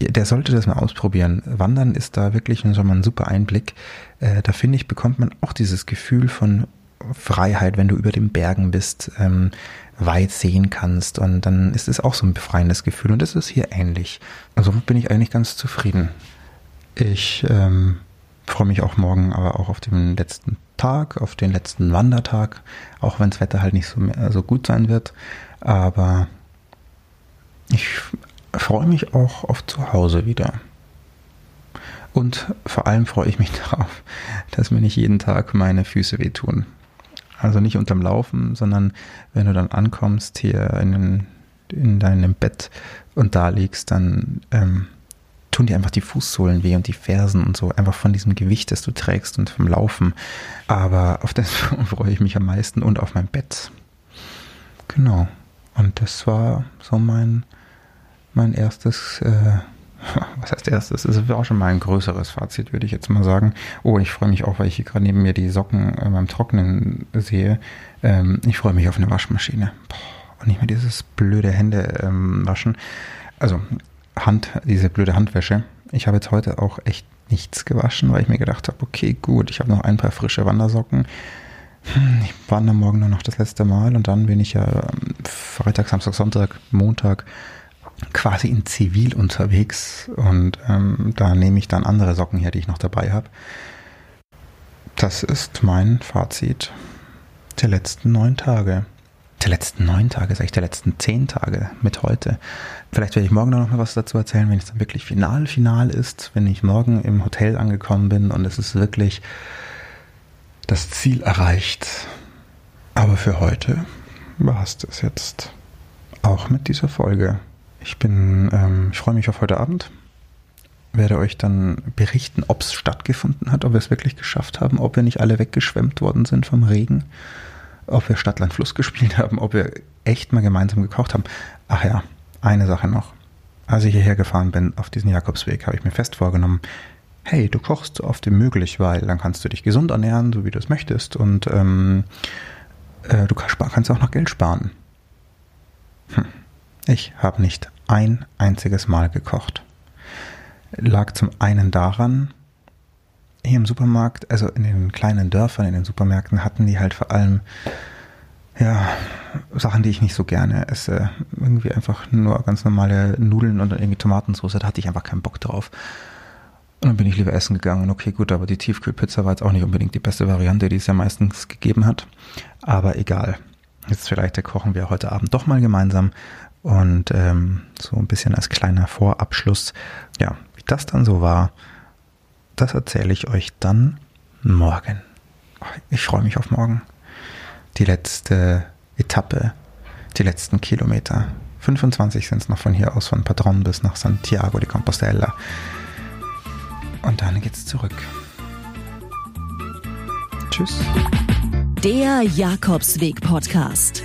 der sollte das mal ausprobieren. Wandern ist da wirklich schon mal ein super Einblick. Äh, da finde ich, bekommt man auch dieses Gefühl von Freiheit, wenn du über den Bergen bist, ähm, weit sehen kannst. Und dann ist es auch so ein befreiendes Gefühl. Und das ist hier ähnlich. Also bin ich eigentlich ganz zufrieden. Ich ähm, freue mich auch morgen aber auch auf den letzten Tag, auf den letzten Wandertag, auch wenn das Wetter halt nicht so, mehr, so gut sein wird. Aber ich freue mich auch auf zu Hause wieder. Und vor allem freue ich mich darauf, dass mir nicht jeden Tag meine Füße wehtun. Also nicht unterm Laufen, sondern wenn du dann ankommst hier in, in deinem Bett und da liegst, dann ähm, tun dir einfach die Fußsohlen weh und die Fersen und so, einfach von diesem Gewicht, das du trägst und vom Laufen. Aber auf das freue ich mich am meisten und auf mein Bett. Genau. Und das war so mein, mein erstes, äh, was heißt erstes? Es war auch schon mal ein größeres Fazit, würde ich jetzt mal sagen. Oh, ich freue mich auch, weil ich hier gerade neben mir die Socken äh, beim Trocknen sehe. Ähm, ich freue mich auf eine Waschmaschine. Boah, und nicht mehr dieses blöde Hände ähm, waschen. Also Hand, diese blöde Handwäsche. Ich habe jetzt heute auch echt nichts gewaschen, weil ich mir gedacht habe, okay, gut, ich habe noch ein paar frische Wandersocken. Hm, ich wandere morgen nur noch das letzte Mal und dann bin ich ja ähm, Freitag, Samstag, Sonntag, Montag quasi in Zivil unterwegs und ähm, da nehme ich dann andere Socken her, die ich noch dabei habe. Das ist mein Fazit der letzten neun Tage der letzten neun Tage, sag ich, der letzten zehn Tage mit heute. Vielleicht werde ich morgen noch mal was dazu erzählen, wenn es dann wirklich final, final ist, wenn ich morgen im Hotel angekommen bin und es ist wirklich das Ziel erreicht. Aber für heute war es das jetzt auch mit dieser Folge. Ich bin, ähm, ich freue mich auf heute Abend. Werde euch dann berichten, ob es stattgefunden hat, ob wir es wirklich geschafft haben, ob wir nicht alle weggeschwemmt worden sind vom Regen ob wir Stadtland Fluss gespielt haben, ob wir echt mal gemeinsam gekocht haben. Ach ja, eine Sache noch. Als ich hierher gefahren bin auf diesen Jakobsweg, habe ich mir fest vorgenommen, hey, du kochst so oft wie möglich, weil dann kannst du dich gesund ernähren, so wie du es möchtest und ähm, äh, du kannst auch noch Geld sparen. Hm. Ich habe nicht ein einziges Mal gekocht. Lag zum einen daran, hier im Supermarkt, also in den kleinen Dörfern, in den Supermärkten hatten die halt vor allem ja, Sachen, die ich nicht so gerne esse. Irgendwie einfach nur ganz normale Nudeln und irgendwie Tomatensauce, da hatte ich einfach keinen Bock drauf. Und dann bin ich lieber essen gegangen. Okay, gut, aber die Tiefkühlpizza war jetzt auch nicht unbedingt die beste Variante, die es ja meistens gegeben hat. Aber egal. Jetzt vielleicht kochen wir heute Abend doch mal gemeinsam. Und ähm, so ein bisschen als kleiner Vorabschluss, ja, wie das dann so war, das erzähle ich euch dann morgen. Ich freue mich auf morgen. Die letzte Etappe, die letzten Kilometer. 25 sind es noch von hier aus, von Padron bis nach Santiago de Compostela. Und dann geht's zurück. Tschüss.
Der Jakobsweg Podcast.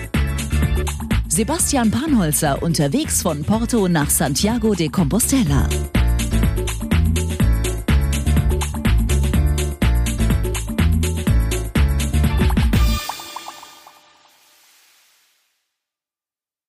Sebastian Panholzer unterwegs von Porto nach Santiago de Compostela.